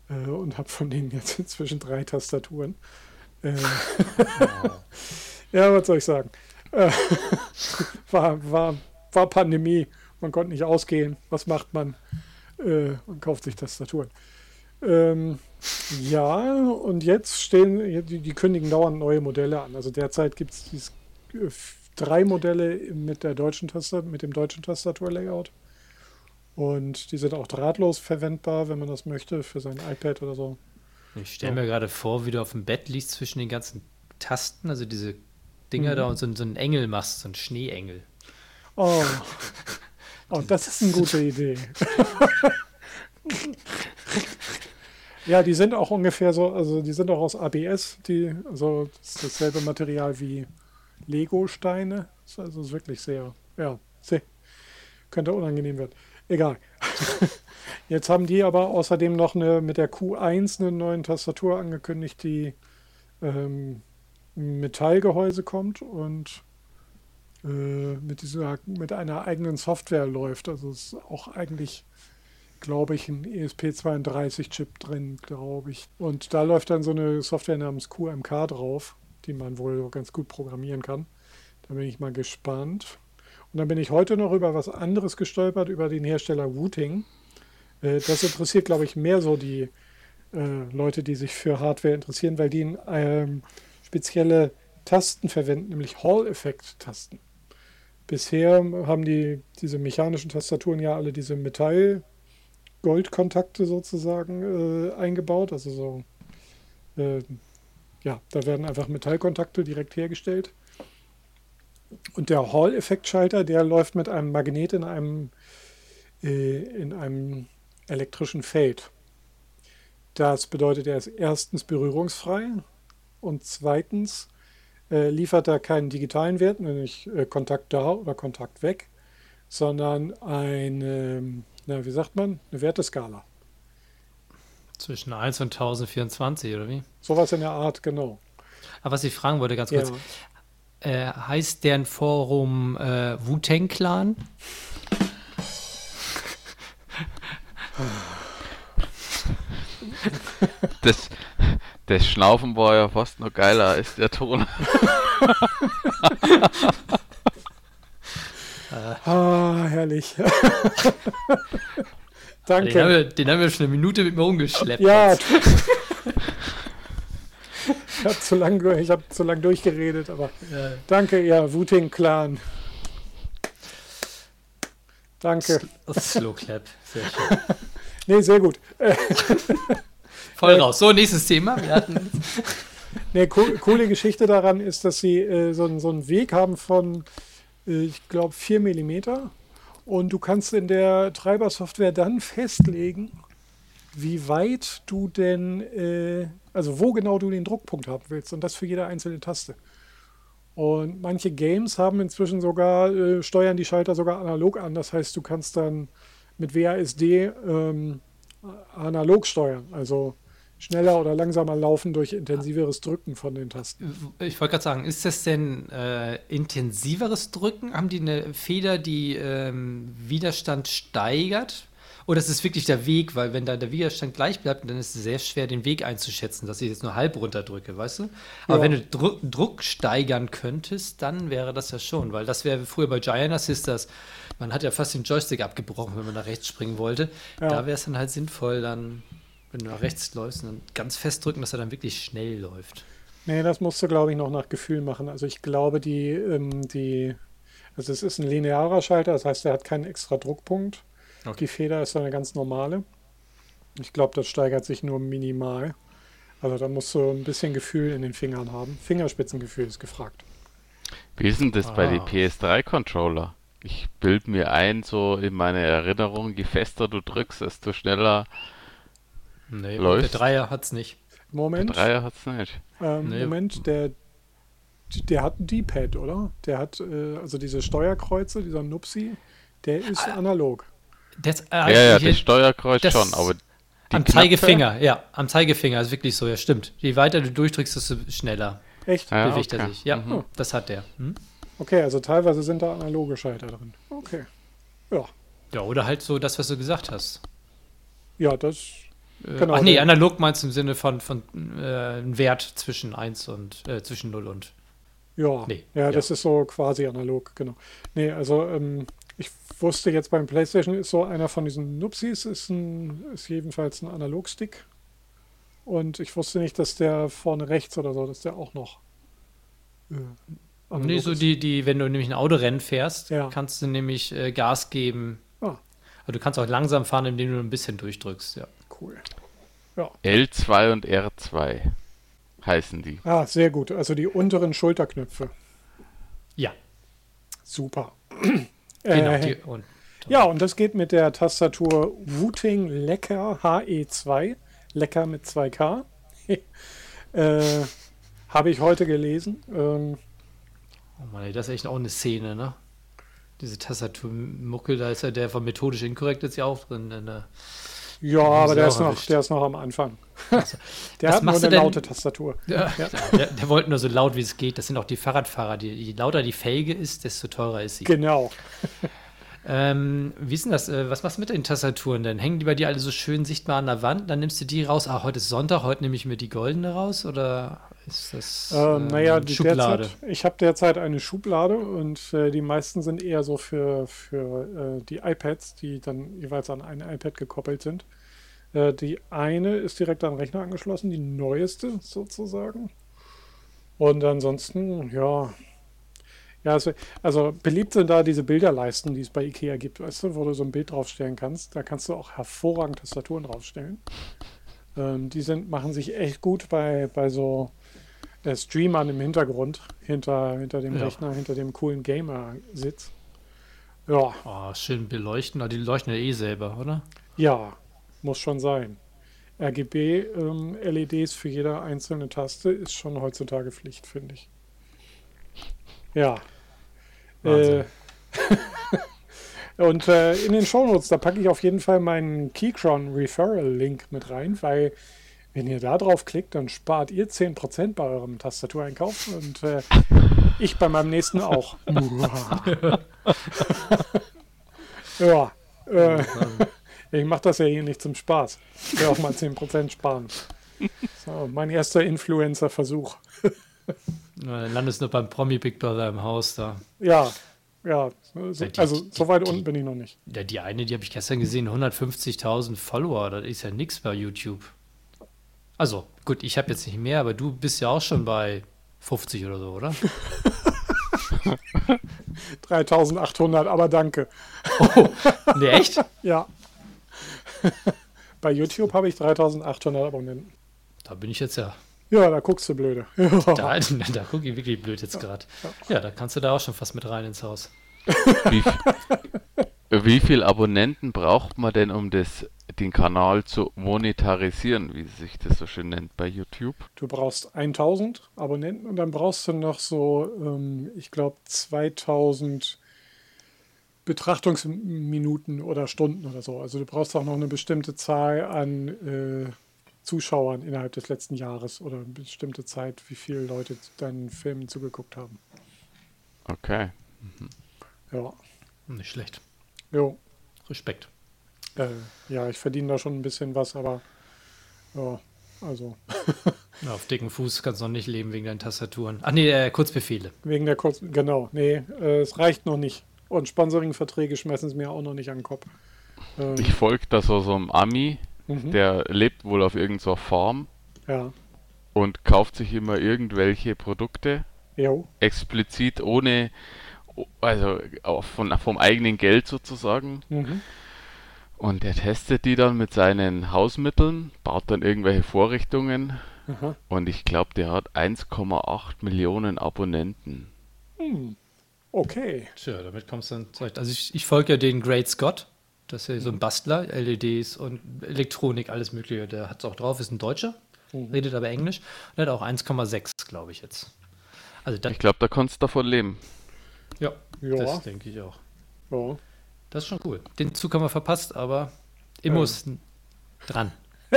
äh, und habe von denen jetzt inzwischen drei Tastaturen. Äh, ja, was soll ich sagen? Äh, war, war, war Pandemie. Man konnte nicht ausgehen. Was macht man? Äh, man kauft sich Tastaturen. Ähm, ja, und jetzt stehen, die, die kündigen dauernd neue Modelle an. Also derzeit gibt es äh, drei Modelle mit, der deutschen Tastatur, mit dem deutschen Tastaturlayout. Und die sind auch drahtlos verwendbar, wenn man das möchte, für sein iPad oder so. Ich stelle mir gerade vor, wie du auf dem Bett liegst zwischen den ganzen Tasten, also diese Dinger mhm. da und so, so einen Engel machst, so einen Schneeengel. Oh. oh, das ist eine gute Idee. ja, die sind auch ungefähr so, also die sind auch aus ABS, die, also das ist dasselbe Material wie Lego-Steine. Das ist also wirklich sehr, ja, sehr, könnte unangenehm werden. Egal. Jetzt haben die aber außerdem noch eine mit der Q1 eine neue Tastatur angekündigt, die ähm, Metallgehäuse kommt und äh, mit dieser mit einer eigenen Software läuft. Also ist auch eigentlich, glaube ich, ein ESP32-Chip drin, glaube ich. Und da läuft dann so eine Software namens QMK drauf, die man wohl ganz gut programmieren kann. Da bin ich mal gespannt. Und dann bin ich heute noch über was anderes gestolpert, über den Hersteller Wooting. Äh, das interessiert, glaube ich, mehr so die äh, Leute, die sich für Hardware interessieren, weil die ähm, spezielle Tasten verwenden, nämlich Hall-Effekt-Tasten. Bisher haben die diese mechanischen Tastaturen ja alle diese Metall-Goldkontakte sozusagen äh, eingebaut. Also so, äh, ja, da werden einfach Metallkontakte direkt hergestellt. Und der Hall-Effekt-Schalter, der läuft mit einem Magnet in einem, äh, in einem elektrischen Feld. Das bedeutet, er ist erstens berührungsfrei und zweitens äh, liefert er keinen digitalen Wert, nämlich äh, Kontakt da oder Kontakt weg, sondern eine, na, wie sagt man, eine Werteskala. Zwischen 1 und 1024 oder wie? Sowas in der Art, genau. Aber was ich fragen wollte, ganz kurz. Ja. Äh, heißt deren Forum äh, Wu-Tang Clan? Das, das Schnaufen war ja fast noch geiler als der Ton. ah, herrlich. Danke. Den haben, wir, den haben, wir, schon eine Minute mit mir rumgeschleppt. Ja. ich habe zu lange hab zu lang durchgeredet, aber ja. danke, ihr Wuting Clan. Danke. Slow Clap, sehr schön. nee, sehr gut. Voll raus. So, nächstes Thema. Wir hatten. nee, cool, coole Geschichte daran ist, dass sie äh, so, so einen Weg haben von, äh, ich glaube, 4 mm. Und du kannst in der Treibersoftware dann festlegen, wie weit du denn, äh, also wo genau du den Druckpunkt haben willst. Und das für jede einzelne Taste. Und manche Games haben inzwischen sogar, äh, steuern die Schalter sogar analog an. Das heißt, du kannst dann mit WASD ähm, analog steuern. Also schneller oder langsamer laufen durch intensiveres Drücken von den Tasten. Ich wollte gerade sagen, ist das denn äh, intensiveres Drücken? Haben die eine Feder, die ähm, Widerstand steigert? Oder ist es wirklich der Weg? Weil wenn da der Widerstand gleich bleibt, dann ist es sehr schwer, den Weg einzuschätzen, dass ich jetzt nur halb runterdrücke, weißt du? Aber ja. wenn du Dru Druck steigern könntest, dann wäre das ja schon, weil das wäre früher bei Giant Assisters, man hat ja fast den Joystick abgebrochen, wenn man nach rechts springen wollte. Ja. Da wäre es dann halt sinnvoll, dann, wenn du nach rechts läufst, dann ganz fest drücken, dass er dann wirklich schnell läuft. Nee, das musst du, glaube ich, noch nach Gefühl machen. Also ich glaube, die, ähm, die, also es ist ein linearer Schalter, das heißt, er hat keinen extra Druckpunkt. Okay. Die Feder ist eine ganz normale. Ich glaube, das steigert sich nur minimal. Also da musst du ein bisschen Gefühl in den Fingern haben. Fingerspitzengefühl ist gefragt. Wie ist denn das ah. bei den PS3-Controller? Ich bild mir ein, so in meine Erinnerung, je fester du drückst, desto schneller nee, läuft. Der Dreier hat's nicht. Moment. Der Dreier hat's nicht. Ähm, nee. Moment, der, der hat ein D-Pad, oder? Der hat, äh, also diese Steuerkreuze, dieser Nupsi, der ist ah. analog. Das, äh, ja, ja, das Steuerkreuz das schon, aber am Knöpfe? Zeigefinger, ja, am Zeigefinger ist wirklich so, ja, stimmt. Je weiter du durchdrückst, desto schneller Echt? bewegt okay. er sich. Ja, mhm. das hat der. Hm? Okay, also teilweise sind da analoge Schalter drin. Okay. Ja. Ja, oder halt so das, was du gesagt hast. Ja, das. Äh, genau, ach nee, analog meinst du im Sinne von, von äh, ein Wert zwischen 1 und äh, zwischen 0 und Ja, Nee, ja, ja. das ist so quasi analog, genau. Nee, also ähm, ich wusste jetzt beim PlayStation ist so einer von diesen Nupsis, ist, ein, ist jedenfalls ein Analogstick. Und ich wusste nicht, dass der vorne rechts oder so, dass der auch noch. Äh, Nee, so ist. die, die, wenn du nämlich ein Autorennen fährst, Ja. kannst du nämlich äh, Gas geben. Ah, Aber du kannst auch langsam fahren, indem du ein bisschen durchdrückst, ja. cool. Ja. L2 und R2 heißen die. Ah, sehr gut. Also die unteren Schulterknöpfe. Ja, Super. Genau. Äh, Die, und, Ja, und das geht mit der Tastatur Wooting Lecker HE2. Lecker mit 2K. äh, Habe ich heute gelesen. Ähm, oh Mann, das ist echt auch eine Szene, ne? Diese Tastaturmuckel, da ist ja der von methodisch inkorrekt jetzt ja auch drin. In der, ja, aber der ist, noch, erwischt. der ist noch am Anfang. der Was hat nur eine denn- laute Tastatur. ja, der, der wollte nur so laut, wie es geht. Das sind auch die Fahrradfahrer. Die, je lauter die Felge ist, desto teurer ist sie. Genau. Ähm, wie ist denn das? Äh, was machst du mit den Tastaturen denn? Hängen die bei dir alle so schön sichtbar an der Wand? Dann nimmst du die raus. Ah, heute ist Sonntag, heute nehme ich mir die goldene raus? Oder ist das Ähm, naja, die Schublade? Derzeit, ich habe derzeit eine Schublade und äh, die meisten sind eher so für, für äh, die iPads, die dann jeweils an ein iPad gekoppelt sind. Äh, die eine ist direkt an den Rechner angeschlossen, die neueste sozusagen. Und ansonsten, ja. Ja, also, also beliebt sind da diese Bilderleisten, die es bei IKEA gibt, weißt du, wo du so ein Bild draufstellen kannst. Da kannst du auch hervorragend Tastaturen draufstellen. Ähm, die sind, machen sich echt gut bei, bei so äh, Streamern im Hintergrund, hinter, hinter dem Ja. Rechner, hinter dem coolen Gamer-Sitz. Ja, Oh, schön beleuchten. Aber die leuchten ja eh selber, oder? ja, muss schon sein. RGB-LEDs für jede einzelne Taste ist schon heutzutage Pflicht, finde ich. Ja. Äh, und äh, in den Shownotes, da packe ich auf jeden Fall meinen Keychron Referral Link mit rein, weil wenn ihr da drauf klickt, dann spart ihr 10% bei eurem Tastatureinkauf und äh, ich bei meinem nächsten auch. ja, äh, ich mache das ja hier nicht zum Spaß. Ich will auch mal 10% sparen. So, mein erster Influencer-Versuch. Dann landest du beim Promi Big Brother im Haus da. Ja, ja, so, Ja, die- also so weit die- unten bin ich noch nicht. Ja, die eine, die habe ich gestern gesehen, 150.000 Follower. Das ist ja nichts bei YouTube. Also, gut, ich habe jetzt nicht mehr, aber du bist ja auch schon bei 50 oder so, oder? 3800, aber danke. Nee, echt? Ja. Bei YouTube habe ich 3800 Abonnenten. Da bin ich jetzt ja. Ja, da guckst du blöde. Da, da gucke ich wirklich blöd jetzt gerade. Ja, da kannst du da auch schon fast mit rein ins Haus. Wie, wie viel Abonnenten braucht man denn, um das, den Kanal zu monetarisieren, wie sich das so schön nennt bei YouTube? Du brauchst 1000 Abonnenten und dann brauchst du noch so, ähm, ich glaube, 2000 Betrachtungsminuten oder Stunden oder so. Also du brauchst auch noch eine bestimmte Zahl an äh, Zuschauern innerhalb des letzten Jahres oder eine bestimmte Zeit, wie viele Leute deinen Filmen zugeguckt haben. Okay. Ja, Nicht schlecht. jo. Respekt. Äh, ja, ich verdiene da schon ein bisschen was, aber ja, also Ja, auf dicken Fuß kannst du noch nicht leben wegen deinen Tastaturen. Ach nee, äh, Kurzbefehle. wegen der kurzen, genau, nee, äh, es reicht noch nicht. Und Sponsoring-Verträge schmeißen es mir auch noch nicht an den Kopf. Ähm, Ich folge da so, so einem Ami, mhm, der lebt wohl auf irgendeiner Farm ja, und kauft sich immer irgendwelche Produkte, jo, explizit ohne, also von, vom eigenen Geld sozusagen. mhm, Und er testet die dann mit seinen Hausmitteln, baut dann irgendwelche Vorrichtungen. Aha, und ich glaube, der hat 1,8 Millionen Abonnenten. hm, okay, Tja, damit kommst du dann zurecht. Also ich, ich folge ja den Great Scott. Das ist ja so ein Bastler, LEDs und Elektronik, alles mögliche. Der hat es auch drauf, ist ein Deutscher, Mhm. redet aber Englisch. Und hat auch 1,6, glaube ich jetzt. Also Ich glaube, da kannst du davon leben. ja, ja, das denke ich auch. ja, Das ist schon cool. Den Zug haben wir verpasst, aber Immos dran.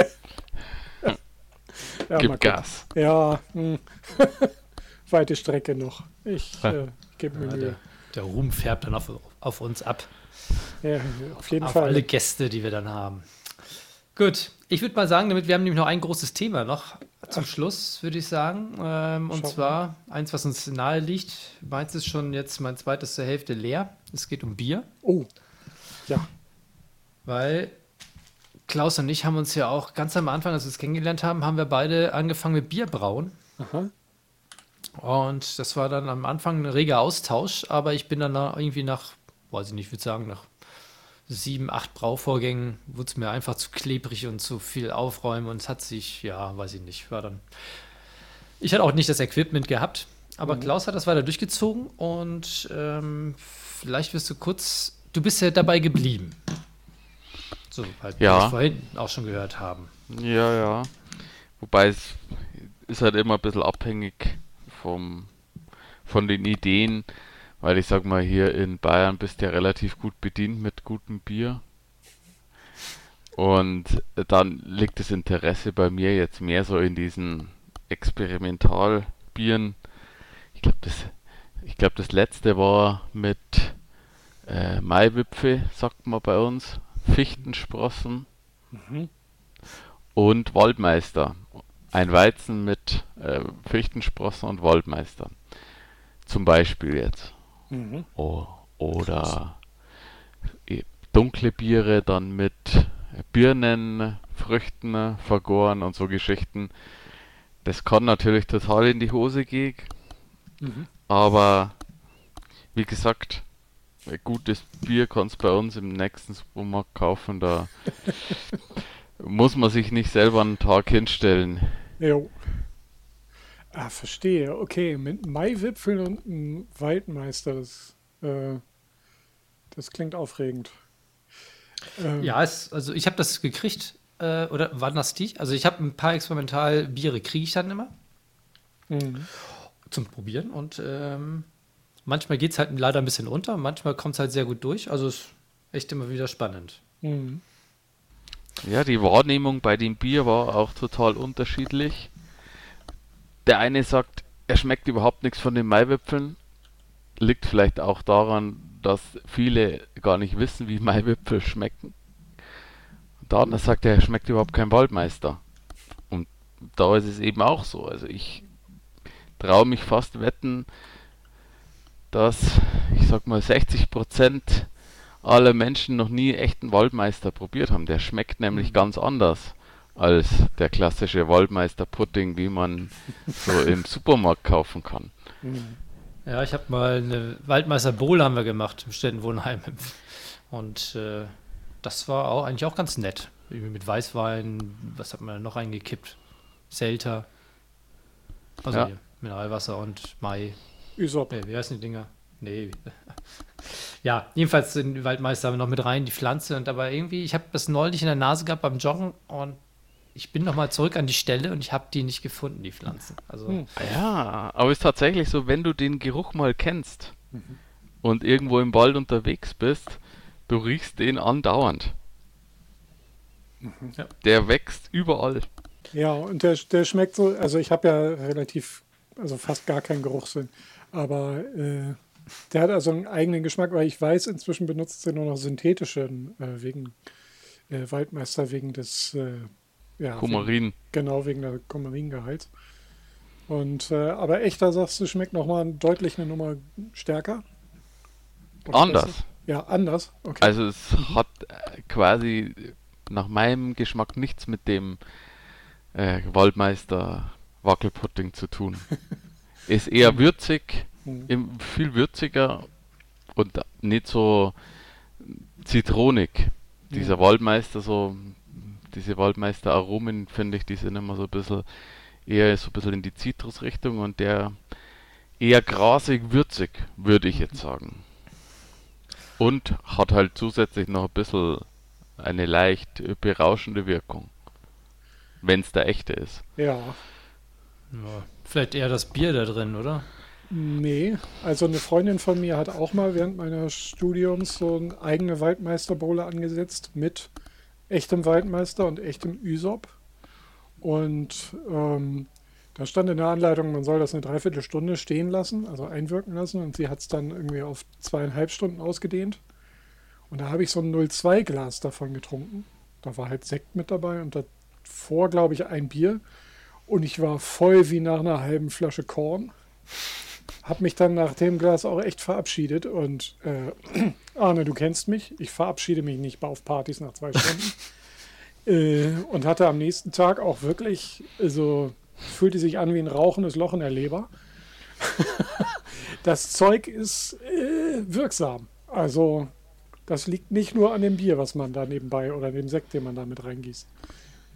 ja, Gib. Gas. Ja, hm. weite Strecke noch. Ich äh, gebe mir Ja, der, der Ruhm färbt dann auf, auf uns ab. Ja, auf jeden auf Fall. alle Gäste, die wir dann haben. Gut, ich würde mal sagen, damit wir haben nämlich noch ein großes Thema noch. zum Schluss, würde ich sagen. Ähm, und zwar eins, was uns nahe liegt. Meins ist schon jetzt mein zweites zur Hälfte leer. Es geht um Bier, Oh, ja. weil Klaus und ich haben uns ja auch ganz am Anfang, als wir es kennengelernt haben, haben wir beide angefangen mit Bierbrauen. Aha. Und das war dann am Anfang ein reger Austausch, aber ich bin dann irgendwie nach, weiß ich nicht, ich würde sagen, nach sieben, acht Brauvorgängen wurde es mir einfach zu klebrig und zu viel aufräumen und es hat sich, ja, weiß ich nicht, war dann. Ich hatte auch nicht das Equipment gehabt, aber Klaus hat das weiter durchgezogen und ähm, vielleicht wirst du kurz, du bist ja dabei geblieben. So, halt, wie Ja. wir vorhin auch schon gehört haben. Ja, ja. Wobei es ist halt immer ein bisschen abhängig vom, von den Ideen, weil ich sag mal, hier in Bayern bist du ja relativ gut bedient mit gutem Bier. Und dann liegt das Interesse bei mir jetzt mehr so in diesen Experimentalbieren. Ich glaube, das, ich glaube, das letzte war mit äh, Maiwipfel, sagt man bei uns, Fichtensprossen und Waldmeister. Ein Weizen mit äh, Fichtensprossen und Waldmeister. Zum Beispiel jetzt. Mhm. Oh, oder dunkle Biere dann mit Birnen, Früchten vergoren und so Geschichten. Das kann natürlich total in die Hose gehen. Aber wie gesagt, gutes Bier kannst du bei uns im nächsten Supermarkt kaufen. Da muss man sich nicht selber einen Tag hinstellen. Jo. Ah, verstehe. Okay, mit Maiwipfeln und einem Waldmeister, das, äh, das klingt aufregend. Ähm, Ja, es, also ich habe das gekriegt, äh, oder waren das die? Also ich habe ein paar Experimentalbiere, kriege ich dann immer mhm. zum Probieren und ähm, manchmal geht es halt leider ein bisschen unter, manchmal kommt es halt sehr gut durch, also es ist echt immer wieder spannend. Mhm. Ja, die Wahrnehmung bei dem Bier war auch total unterschiedlich. Der eine sagt, er schmeckt überhaupt nichts von den Maiwipfeln. Liegt vielleicht auch daran, dass viele gar nicht wissen, wie Maiwipfel schmecken. Und der andere sagt, er schmeckt überhaupt kein Waldmeister. Und da ist es eben auch so. Also ich traue mich fast wetten, dass, ich sag mal, 60% aller Menschen noch nie echten Waldmeister probiert haben. Der schmeckt nämlich ganz anders als der klassische Waldmeister-Pudding, wie man so im Supermarkt kaufen kann. Ja, ich habe mal eine Waldmeister Bowl haben wir gemacht im Städtenwohnheim und äh, das war auch eigentlich auch ganz nett. Irgendwie mit Weißwein, was hat man da noch reingekippt? Selter. Also Ja. hier, Mineralwasser und Mai. Ysop. Nee, wie heißen die Dinger? Nee. Ja, jedenfalls den Waldmeister haben wir noch mit rein, die Pflanze. Und aber irgendwie, ich habe das neulich in der Nase gehabt beim Joggen und ich bin nochmal zurück an die Stelle und ich habe die nicht gefunden, die Pflanzen. Also, Hm. Ja, aber es ist tatsächlich so, wenn du den Geruch mal kennst und irgendwo im Wald unterwegs bist, du riechst den andauernd. Ja. Der wächst überall. Ja, und der, der schmeckt so, also ich habe ja relativ, also fast gar keinen Geruchssinn, aber äh, der hat also einen eigenen Geschmack, weil ich weiß, inzwischen benutzt er nur noch synthetischen, äh, wegen äh, Waldmeister, wegen des, äh, ja, wegen, Kumarin. genau, wegen der Kumaringehalts. Und, äh, aber echter, sagst du, schmeckt nochmal deutlich eine Nummer stärker? Oder Anders. besser? Ja, anders, okay. Also es hat äh, quasi nach meinem Geschmack nichts mit dem äh, Waldmeister Wackelpudding zu tun. Ist eher würzig, Mhm. viel würziger und nicht so zitronig. Dieser Waldmeister so, diese Waldmeister Aromen finde ich, die sind immer so ein bisschen eher so ein bisschen in die Zitrusrichtung und der eher grasig würzig, würde ich jetzt sagen. Und hat halt zusätzlich noch ein bisschen eine leicht berauschende Wirkung. Wenn es der echte ist. ja, ja, vielleicht eher das Bier da drin, oder? Nee, also eine Freundin von mir hat auch mal während meines Studiums so eine eigene Waldmeisterbowle angesetzt mit echtem Waldmeister und echtem Ysop. Und ähm, da stand in der Anleitung, man soll das eine Dreiviertelstunde stehen lassen, also einwirken lassen. Und sie hat es dann irgendwie auf zweieinhalb Stunden ausgedehnt. Und da habe ich so ein 02-Glas davon getrunken. Da war halt Sekt mit dabei und davor, glaube ich, ein Bier. Und ich war voll wie nach einer halben Flasche Korn. Hab mich dann nach dem Glas auch echt verabschiedet. Und äh, Arne, du kennst mich. Ich verabschiede mich nicht auf Partys nach zwei Stunden. äh, und hatte am nächsten Tag auch wirklich, also fühlte sich an wie ein rauchendes Loch in der Leber. das Zeug ist äh, wirksam. Also das liegt nicht nur an dem Bier, was man da nebenbei oder dem Sekt, den man da mit reingießt.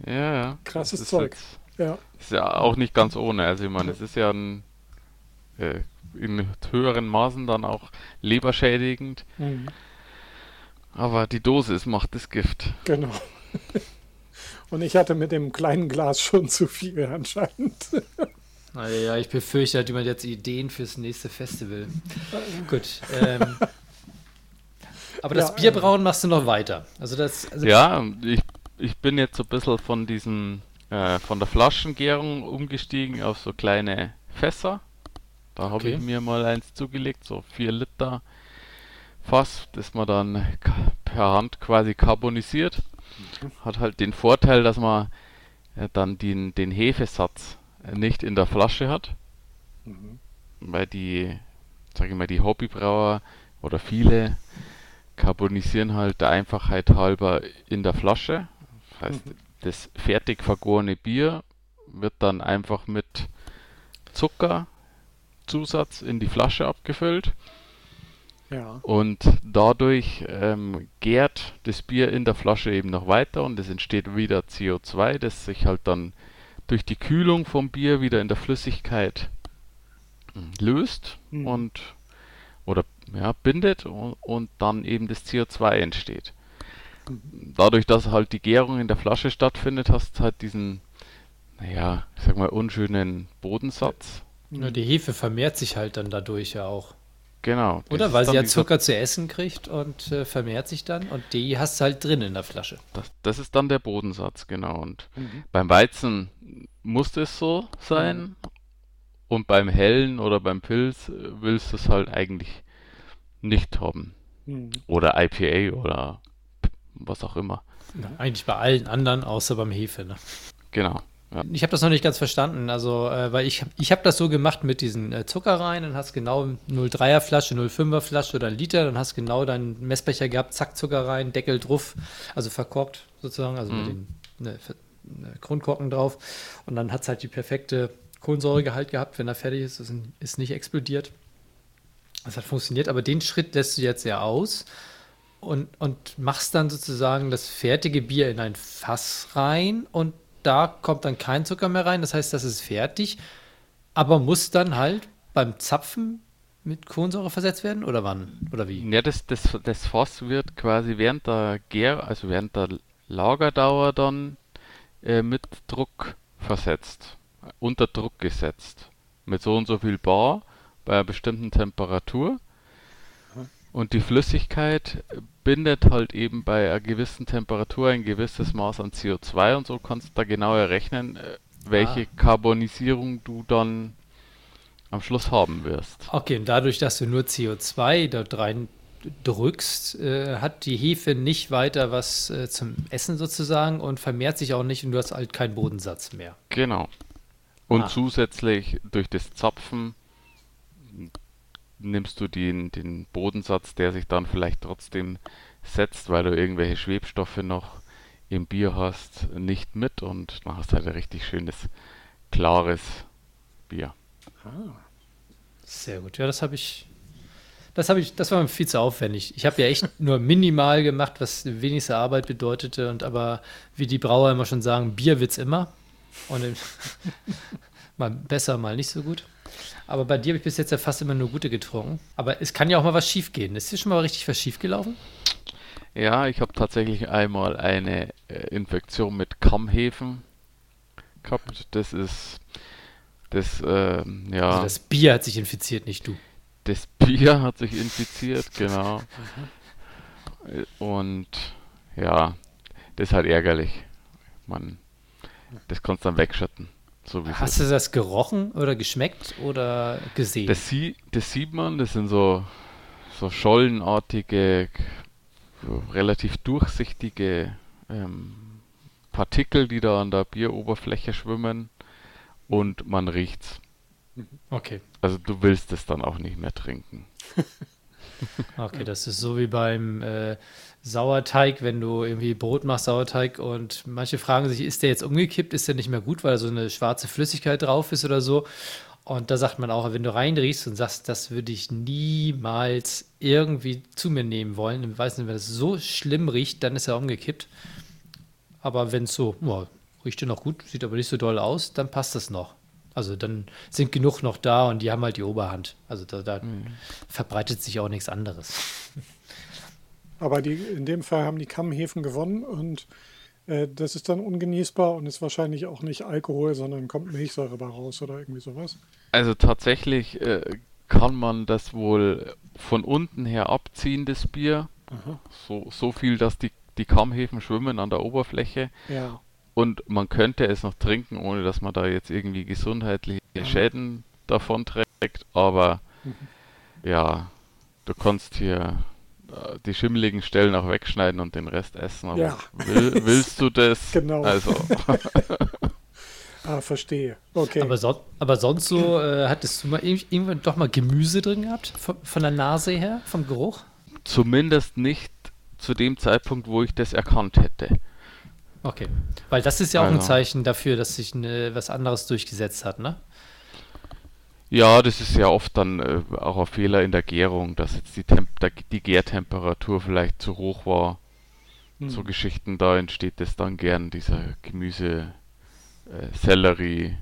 Ja, ja. Krasses Zeug. jetzt- Ja. Ist ja auch nicht ganz ohne. Also ich meine, es ist ja ein, äh, in höheren Maßen dann auch leberschädigend. Mhm. Aber die Dosis macht das Gift. Genau. Und ich hatte mit dem kleinen Glas schon zu viel anscheinend. Naja, ich befürchte, hat jemand jetzt Ideen fürs nächste Festival. Gut. Ähm, aber das Ja, Bierbrauen machst du noch weiter. Also das. Also Ja, ich, ich bin jetzt so ein bisschen von diesem, äh, von der Flaschengärung umgestiegen auf so kleine Fässer. Da habe Okay. ich mir mal eins zugelegt, so 4 Liter Fass, das man dann per Hand quasi carbonisiert. Hat halt den Vorteil, dass man äh, dann den, den Hefesatz äh, nicht in der Flasche hat. Weil die, sag ich mal, die Hobbybrauer oder viele carbonisieren halt der Einfachheit halber in der Flasche. Das heißt, das fertig vergorene Bier wird dann einfach mit Zuckerzusatz in die Flasche abgefüllt Ja. und dadurch ähm, gärt das Bier in der Flasche eben noch weiter und es entsteht wieder CO2, das sich halt dann durch die Kühlung vom Bier wieder in der Flüssigkeit mm, löst Mhm. und oder ja, bindet und, und dann eben das CO2 entsteht. Dadurch, dass halt die Gärung in der Flasche stattfindet, hast du halt diesen, naja, ich sag mal, unschönen Bodensatz. Nur die Hefe vermehrt sich halt dann dadurch ja auch. Genau. Oder? Weil sie ja Zucker zu essen kriegt und äh, vermehrt sich dann. Und die hast du halt drin in der Flasche. Das, das ist dann der Bodensatz, genau. Und beim Weizen muss es so sein. Und beim Hellen oder beim Pilz äh, willst du es halt eigentlich nicht haben. Mhm. Oder IPA oder was auch immer. Eigentlich bei allen anderen, außer beim Hefe. Ne? Genau. Ja. Ich habe das noch nicht ganz verstanden. Also, äh, weil ich, hab- ich habe das so gemacht mit diesen äh, Zucker rein, dann hast genau 0,3er Flasche, 0,5er Flasche oder ein Liter, dann hast genau deinen Messbecher gehabt, zack, Zucker rein, Deckel drauf, also verkorkt sozusagen, also mit den ne, ne, Grundkorken drauf. Und dann hat es halt die perfekte Kohlensäuregehalt gehabt, wenn er fertig ist, ist, ist nicht explodiert. Das hat funktioniert, aber den Schritt lässt du jetzt ja aus und, und machst dann sozusagen das fertige Bier in ein Fass rein und da kommt dann kein Zucker mehr rein. Das heißt, das ist fertig, aber muss dann halt beim Zapfen mit Kohlensäure versetzt werden oder wann? Oder wie? Ja, das, das, das Fass wird quasi während der Gär, also während der Lagerdauer dann äh, mit Druck versetzt, unter Druck gesetzt. Mit so und so viel Bar bei einer bestimmten Temperatur. Und die Flüssigkeit bindet halt eben bei einer gewissen Temperatur ein gewisses Maß an CO2 und so kannst du da genau errechnen, äh, welche Ah. Karbonisierung du dann am Schluss haben wirst. Okay, und dadurch, dass du nur CO2 dort rein drückst, äh, hat die Hefe nicht weiter was äh, zum Essen sozusagen und vermehrt sich auch nicht und du hast halt keinen Bodensatz mehr. Genau. Und Ah. zusätzlich durch das Zapfen nimmst du den, den Bodensatz, der sich dann vielleicht trotzdem setzt, weil du irgendwelche Schwebstoffe noch im Bier hast, nicht mit und dann hast du halt ein richtig schönes, klares Bier. Sehr gut. Ja, das habe ich. Das habe ich, das war mir viel zu aufwendig. Ich habe ja echt nur minimal gemacht, was wenigste Arbeit bedeutete. Und aber wie die Brauer immer schon sagen, Bier wird's immer. Und mal besser, mal nicht so gut. Aber bei dir habe ich bis jetzt ja fast immer nur gute getrunken. Aber es kann ja auch mal was schief gehen. Ist dir schon mal richtig was schief gelaufen? Ja, ich habe tatsächlich einmal eine äh, Infektion mit Kammhefen gehabt. Das ist das, ähm, ja. Also das Bier hat sich infiziert, nicht du. Das Bier hat sich infiziert, genau. Und ja, das ist halt ärgerlich. Man, das kannst du dann wegschütten. So Hast du das gerochen oder geschmeckt oder gesehen? Das, sie, das sieht man, das sind so, so schollenartige, so relativ durchsichtige ähm, Partikel, die da an der Bieroberfläche schwimmen. und man riecht's. Okay. Also du willst es dann auch nicht mehr trinken. Okay, das ist so wie beim äh, Sauerteig, wenn du irgendwie Brot machst, Sauerteig und manche fragen sich, ist der jetzt umgekippt, ist der nicht mehr gut, weil da so eine schwarze Flüssigkeit drauf ist oder so. Und da sagt man auch, wenn du reinriechst und sagst, das würde ich niemals irgendwie zu mir nehmen wollen, ich weiß nicht, wenn es so schlimm riecht, dann ist er umgekippt. Aber wenn es so, ja, riecht ja noch gut, sieht aber nicht so doll aus, dann passt das noch. Also dann sind genug noch da und die haben halt die Oberhand. Also da, da verbreitet sich auch nichts anderes. Aber die, in dem Fall haben die Kammhefen gewonnen und äh, das ist dann ungenießbar und ist wahrscheinlich auch nicht Alkohol, sondern kommt Milchsäure bei raus oder irgendwie sowas. Also tatsächlich äh, kann man das wohl von unten her abziehen, das Bier. Aha. So, so viel, dass die, die Kammhefen schwimmen an der Oberfläche. Ja. Und man könnte es noch trinken, ohne dass man da jetzt irgendwie gesundheitliche Schäden davon trägt. Aber ja, du kannst hier die schimmeligen Stellen auch wegschneiden und den Rest essen. Aber Ja. will, willst du das? Genau. Also, Ah, verstehe. Okay. Aber, son aber sonst so, äh, hattest du mal irg- irgendwann doch mal Gemüse drin gehabt? Von, von der Nase her, vom Geruch? zumindest nicht zu dem Zeitpunkt, wo ich das erkannt hätte. Okay. Weil das ist ja auch ein Also. Zeichen dafür, dass sich ne, was anderes durchgesetzt hat, ne? Ja, das ist ja oft dann äh, auch ein Fehler in der Gärung, dass jetzt die, Temp der, die Gärtemperatur vielleicht zu hoch war. Hm. So Geschichten, da entsteht es dann gern, dieser Gemüse, äh, Sellerie,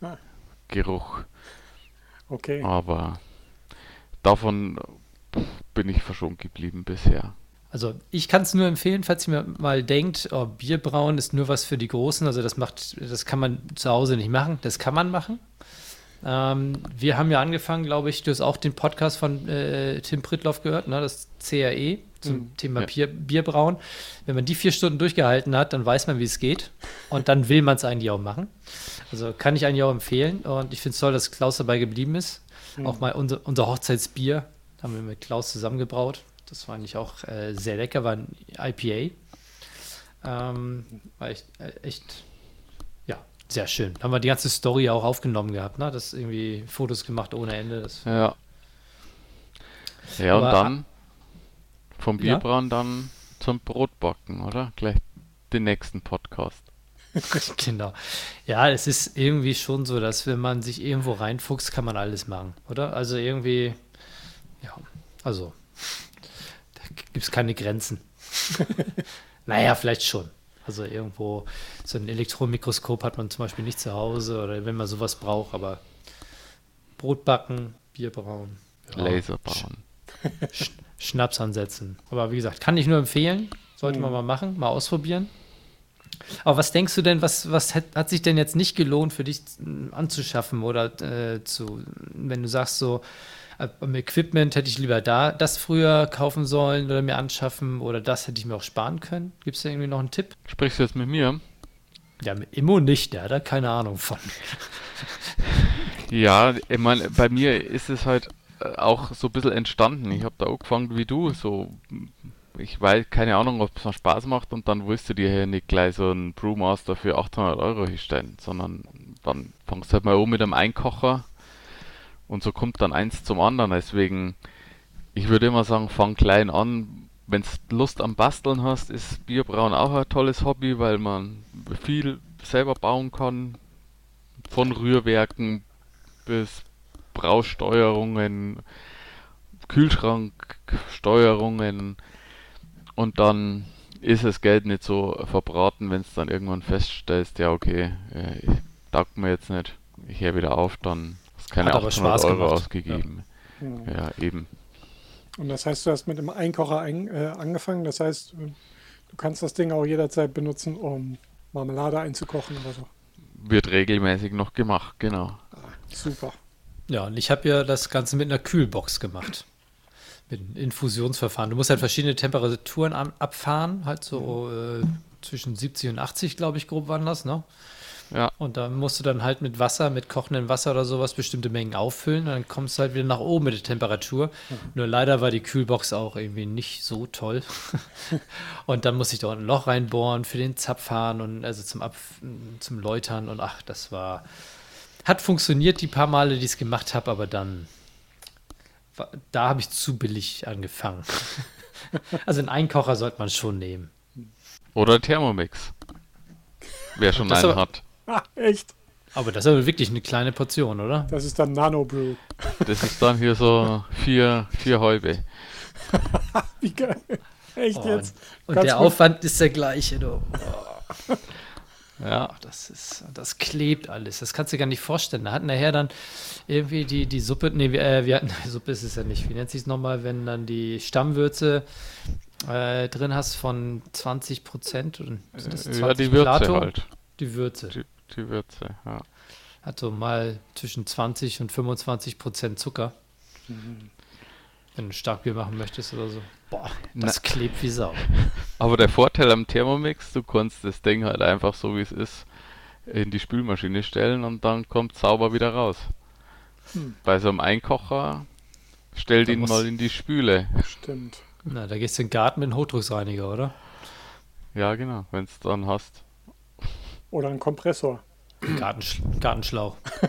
Ah. Geruch. okay. Aber davon bin ich verschont geblieben bisher. Also ich kann es nur empfehlen, falls ihr mir mal denkt, oh, Bierbrauen ist nur was für die Großen. Also das macht, das kann man zu Hause nicht machen. Das kann man machen. Ähm, wir haben ja angefangen, glaube ich, du hast auch den Podcast von äh, Tim Pritloff gehört, ne, das CRE zum Mhm. Thema Ja. Bier, Bierbrauen. Wenn man die vier Stunden durchgehalten hat, dann weiß man, wie es geht. Und dann will man es eigentlich auch machen. Also kann ich eigentlich auch empfehlen. Und ich finde es toll, dass Klaus dabei geblieben ist. Auch mal unser, unser Hochzeitsbier haben wir mit Klaus zusammengebraut. Das war eigentlich auch äh, sehr lecker, war ein IPA. Ähm, war echt, äh, echt, sehr schön. Haben wir die ganze Story auch aufgenommen gehabt, ne? Das irgendwie Fotos gemacht ohne Ende. Das, Ja. Ja, und Aber- dann vom Ja? Bierbrauen dann zum Brotbacken, oder? Gleich den nächsten Podcast. genau. Ja, es ist irgendwie schon so, dass wenn man sich irgendwo reinfuchst, kann man alles machen, oder? Also irgendwie, ja, also, da gibt es keine Grenzen. naja, vielleicht schon. Also irgendwo, so ein Elektronenmikroskop hat man zum Beispiel nicht zu Hause oder wenn man sowas braucht, aber Brot backen, Bier brauen, ja, Laser bauen. Sch Schnaps ansetzen. Aber wie gesagt, kann ich nur empfehlen. Sollte man mal machen, mal ausprobieren. Aber was denkst du denn, was, was hat, hat sich denn jetzt nicht gelohnt für dich äh, anzuschaffen oder äh, zu, wenn du sagst so, beim Equipment hätte ich lieber da das früher kaufen sollen oder mir anschaffen oder das hätte ich mir auch sparen können? Gibt es da irgendwie noch einen Tipp? Sprichst du jetzt mit mir? Ja, mit Immo nicht, der hat da keine Ahnung von. Ja, ich meine, bei mir ist es halt äh, auch so ein bisschen entstanden. Ich habe da angefangen wie du, so ich weiß keine Ahnung, ob es noch Spaß macht und dann willst du dir hier nicht gleich so einen Brewmaster für 800 Euro hinstellen, sondern dann fangst du halt mal an mit einem Einkocher und so kommt dann eins zum anderen. Deswegen, ich würde immer sagen, fang klein an. Wenn du Lust am Basteln hast, ist Bierbrauen auch ein tolles Hobby, weil man viel selber bauen kann. Von Rührwerken bis Brausteuerungen, Kühlschranksteuerungen und dann ist das Geld nicht so verbraten, wenn es dann irgendwann feststellst, ja okay, äh, ich taugt mir jetzt nicht, ich höre wieder auf, dann du keine Hat aber 800 Spaß Euro gemacht. ausgegeben. Ja. Ja, eben. Und das heißt, du hast mit dem Einkocher ein, äh, angefangen. Das heißt, du kannst das Ding auch jederzeit benutzen, um Marmelade einzukochen oder so. Wird regelmäßig noch gemacht, genau. Super. Ja, und ich habe ja das Ganze mit einer Kühlbox gemacht. Mit einem Infusionsverfahren. Du musst halt verschiedene Temperaturen an, abfahren, halt so äh, zwischen 70 und 80, glaube ich, grob waren das, ne? Ja. Und da musst du dann halt mit Wasser, mit kochendem Wasser oder sowas bestimmte Mengen auffüllen. Und dann kommst du halt wieder nach oben mit der Temperatur. Nur leider war die Kühlbox auch irgendwie nicht so toll. und dann musste ich unten ein Loch reinbohren für den Zapfhahn und also zum, Ab zum Läutern. Und ach, das war. Hat funktioniert die paar Male, die ich es gemacht habe, aber dann. Da habe ich zu billig angefangen. also einen Einkocher sollte man schon nehmen. Oder Thermomix. Wer schon einen aber- hat. Ah, echt? Aber das ist aber wirklich eine kleine Portion, oder? Das ist dann Nano Brew. Das ist dann hier so vier, vier Häube. Wie geil. Echt Oh, jetzt? Und Kannst der Aufwand ist der gleiche. Du. Ja. Ach, das ist, das klebt alles. Das kannst du dir gar nicht vorstellen. Da hatten nachher dann irgendwie die, die Suppe, nee, wir, äh, wir hatten, Suppe ist es ja nicht. Wie nennt sich es nochmal, wenn dann die Stammwürze äh, drin hast von 20 Prozent? Oder sind das Ja, 20 die Würze Plato? halt. Die Würze. Die, die Würze, ja. Hat so mal zwischen 20 und 25 Prozent Zucker. Wenn du Starkbier machen möchtest oder so. Boah, das klebt wie Sau. Aber der Vorteil am Thermomix, du kannst das Ding halt einfach so wie es ist in die Spülmaschine stellen und dann kommt sauber wieder raus. Bei so einem Einkocher stell Da den muss- mal in die Spüle. Stimmt. Na, da gehst du in den Garten mit einem Hochdrucksreiniger, oder? Ja, genau, wenn es dann hast. Oder ein Kompressor. Gartensch Gartenschlauch.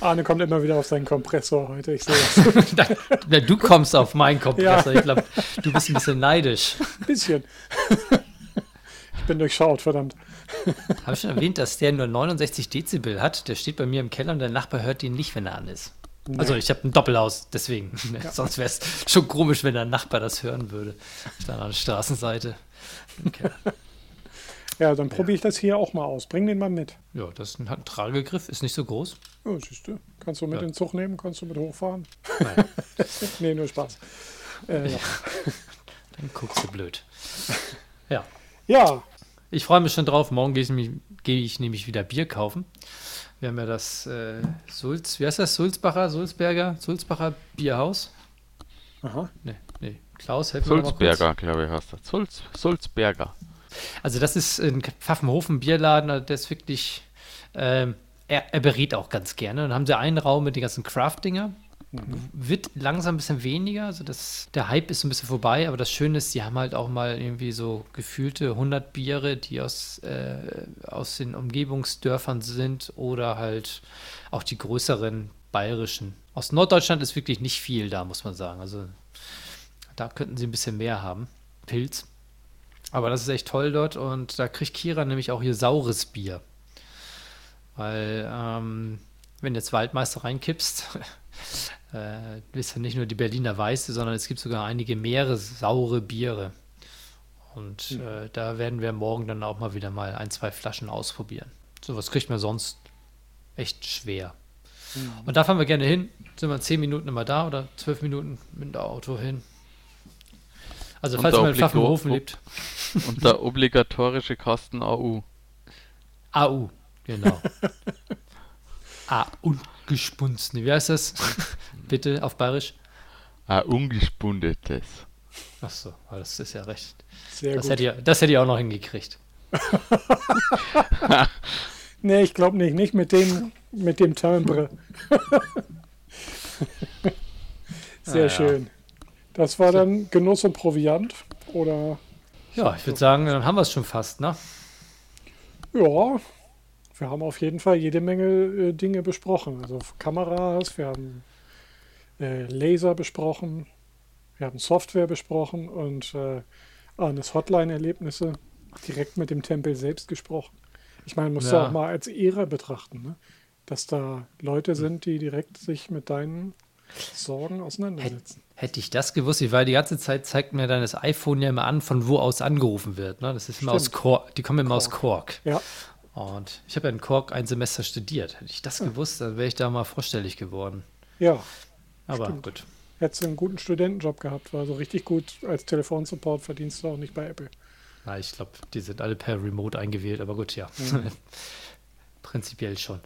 Arne kommt immer wieder auf seinen Kompressor heute. Ich sehe das. Na, du kommst auf meinen Kompressor. Ich glaube, du bist ein bisschen neidisch. Ein bisschen. ich bin durchschaut, verdammt. Habe ich schon erwähnt, dass der nur 69 Dezibel hat? Der steht bei mir im Keller und der Nachbar hört ihn nicht, wenn er an ist. Also ich habe ein Doppelhaus, deswegen. Ne? Sonst wäre es schon komisch, wenn der Nachbar das hören würde. Ich stand an der Straßenseite. im Keller. Ja, dann probiere ich das hier auch mal aus. Bring den mal mit. Ja, das ist ein, hat einen Tragegriff, ist nicht so groß. Oh, siehst du. Kannst du mit Ja. in den Zug nehmen? Kannst du mit hochfahren? Nein, Nee, nur Spaß. Äh, ja. dann guckst du blöd. Ja, ja, ich freue mich schon drauf. Morgen gehe ich, nämlich- gehe ich nämlich wieder Bier kaufen. Wir haben ja das äh, Sulz, wie heißt das? Sulzbacher, Sulzberger, Sulzbacher Bierhaus. aha. Nee, nee. Klaus, helf mir noch mal kurz. Sulzberger, glaube ich, heißt das. Sulz, Sulzberger. Also das ist ein Pfaffenhofen Bierladen, der ist wirklich, ähm, er, er berät auch ganz gerne. Dann haben sie einen Raum mit den ganzen Craft-Dinger. Wird langsam ein bisschen weniger, also das, der Hype ist ein bisschen vorbei, aber das Schöne ist, die haben halt auch mal irgendwie so gefühlte 100 Biere, die aus, äh, aus den Umgebungsdörfern sind oder halt auch die größeren bayerischen. Aus Norddeutschland ist wirklich nicht viel da, muss man sagen. Also da könnten sie ein bisschen mehr haben. Pilz. Aber das ist echt toll dort und da kriegt Kira nämlich auch hier saures Bier. Weil, ähm, wenn du jetzt Waldmeister reinkippst, äh, ist ja nicht nur die Berliner Weiße, sondern es gibt sogar einige mehrere saure Biere. Und äh, da werden wir morgen dann auch mal wieder mal ein, zwei Flaschen ausprobieren. Sowas kriegt man sonst echt schwer. Und da fahren wir gerne hin. Sind wir zehn Minuten immer da oder zwölf Minuten mit dem Auto hin. Also Und falls man in Pfaffenhofen lebt. Und der obligatorische Kasten AU. AU, genau. A ungespunzt. Nee, Wie heißt das? Bitte auf Bayerisch. Ein ungespundetes. Achso, das ist ja recht. Sehr Das gut. hätte, ich, das hätte ich auch noch hingekriegt. Nee, ich glaube nicht. Nicht mit dem, mit dem Timbre. Sehr Ah, ja. Das war dann Genuss und Proviant. Oder Ja, ich würde sagen, dann haben wir es schon fast, ne? ja, wir haben auf jeden Fall jede Menge äh, Dinge besprochen. Also Kameras, wir haben äh, Laser besprochen, wir haben Software besprochen und äh, Arnes Hotline-Erlebnisse direkt mit dem Tempel selbst gesprochen. Ich meine, musst Ja. du auch mal als Ehre betrachten, ne? dass da Leute sind, die direkt sich mit deinen Sorgen auseinandersetzen. Hätte ich das gewusst, ich war die ganze Zeit, zeigt mir dann das iPhone ja immer an, von wo aus angerufen wird. Ne? Das ist immer aus. Kork, die kommen immer aus Kork. Ja, Und ich habe ja in Kork ein Semester studiert. Hätte ich das gewusst, dann wäre ich da mal vorstellig geworden. ja. Aber Stimmt. gut. Hättest du einen guten Studentenjob gehabt, war so richtig gut als Telefonsupport verdienst du auch nicht bei Apple. Na, ich glaube, die sind alle per Remote eingewählt, aber gut, ja. Mhm. Prinzipiell schon.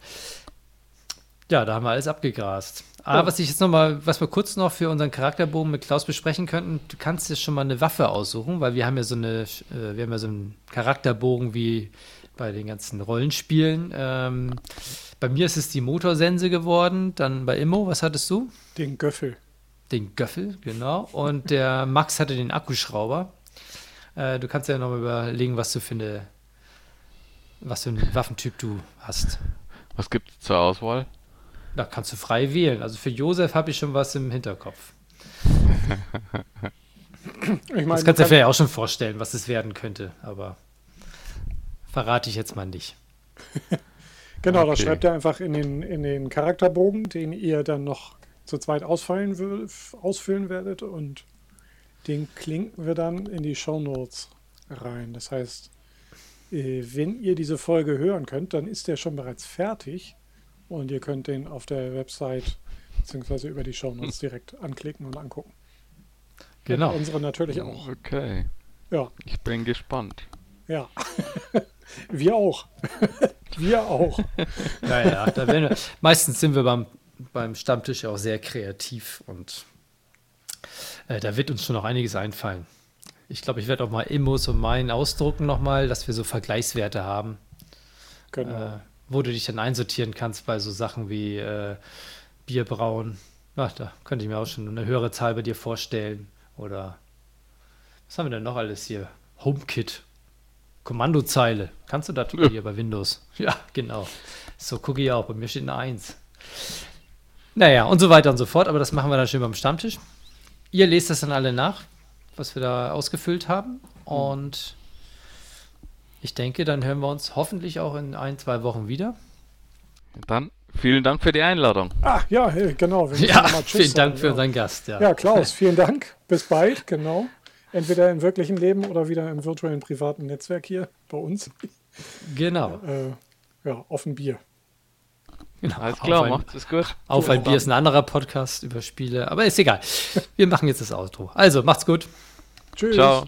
Ja, da haben wir alles abgegrast. Aber Ja. was ich jetzt noch mal, was wir kurz noch für unseren Charakterbogen mit Klaus besprechen könnten, du kannst dir schon mal eine Waffe aussuchen, weil wir haben ja so eine, äh, wir haben ja so einen Charakterbogen wie bei den ganzen Rollenspielen. Ähm, bei mir ist es die Motorsense geworden, dann bei Immo, was hattest du? Den Göffel. Den Göffel, genau. Und der Max hatte den Akkuschrauber. Äh, du kannst ja noch mal überlegen, was du für eine, was für einen Waffentyp du hast. Was gibt es zur Auswahl? Da kannst du frei wählen. Also für Josef habe ich schon was im Hinterkopf. Ich meine, Das kannst du dir vielleicht auch schon vorstellen, was es werden könnte, aber verrate ich jetzt mal nicht. Genau, das Okay. schreibt ihr einfach in den, in den Charakterbogen, den ihr dann noch zu zweit ausfallen wür- ausfüllen werdet und den klinken wir dann in die Shownotes rein. Das heißt, äh, wenn ihr diese Folge hören könnt, dann ist der schon bereits fertig und ihr könnt den auf der Website bzw. über die Shownotes direkt anklicken und angucken. Genau. Und unsere natürlich auch. Okay, Ja, ich bin gespannt. ja. wir auch. wir auch. Naja, da werden wir, meistens sind wir beim, beim Stammtisch ja auch sehr kreativ und äh, da wird uns schon noch einiges einfallen. Ich glaube, ich werde auch mal Immos und meinen ausdrucken nochmal, dass wir so Vergleichswerte haben, Genau. äh, wo du dich dann einsortieren kannst bei so Sachen wie äh, Bierbrauen. Ach, da könnte ich mir auch schon eine höhere Zahl bei dir vorstellen. Oder was haben wir denn noch alles hier? HomeKit. Kommandozeile. Kannst du das Ja. hier bei Windows? Ja, genau. So gucke ich auch. Bei mir steht eine 1. Naja, und so weiter und so fort. Aber das machen wir dann schön beim Stammtisch. Ihr lest das dann alle nach, was wir da ausgefüllt haben. Und ich denke, dann hören wir uns hoffentlich auch in ein, zwei Wochen wieder. Dann vielen Dank für die Einladung. Ah, ja, äh, genau. Ja, vielen Dank sagen, für ja. unseren Gast. Ja. Ja, Klaus, vielen Dank. Bis bald, genau. Entweder im wirklichen Leben oder wieder im virtuellen privaten Netzwerk hier bei uns. Genau. Äh, ja, auf ein Bier. genau. Alles klar, auf ein, macht es gut. auf ein Bier ist ein anderer Podcast über Spiele, aber ist egal. Wir machen jetzt das Outro. Also, macht's gut. Tschüss. Ciao.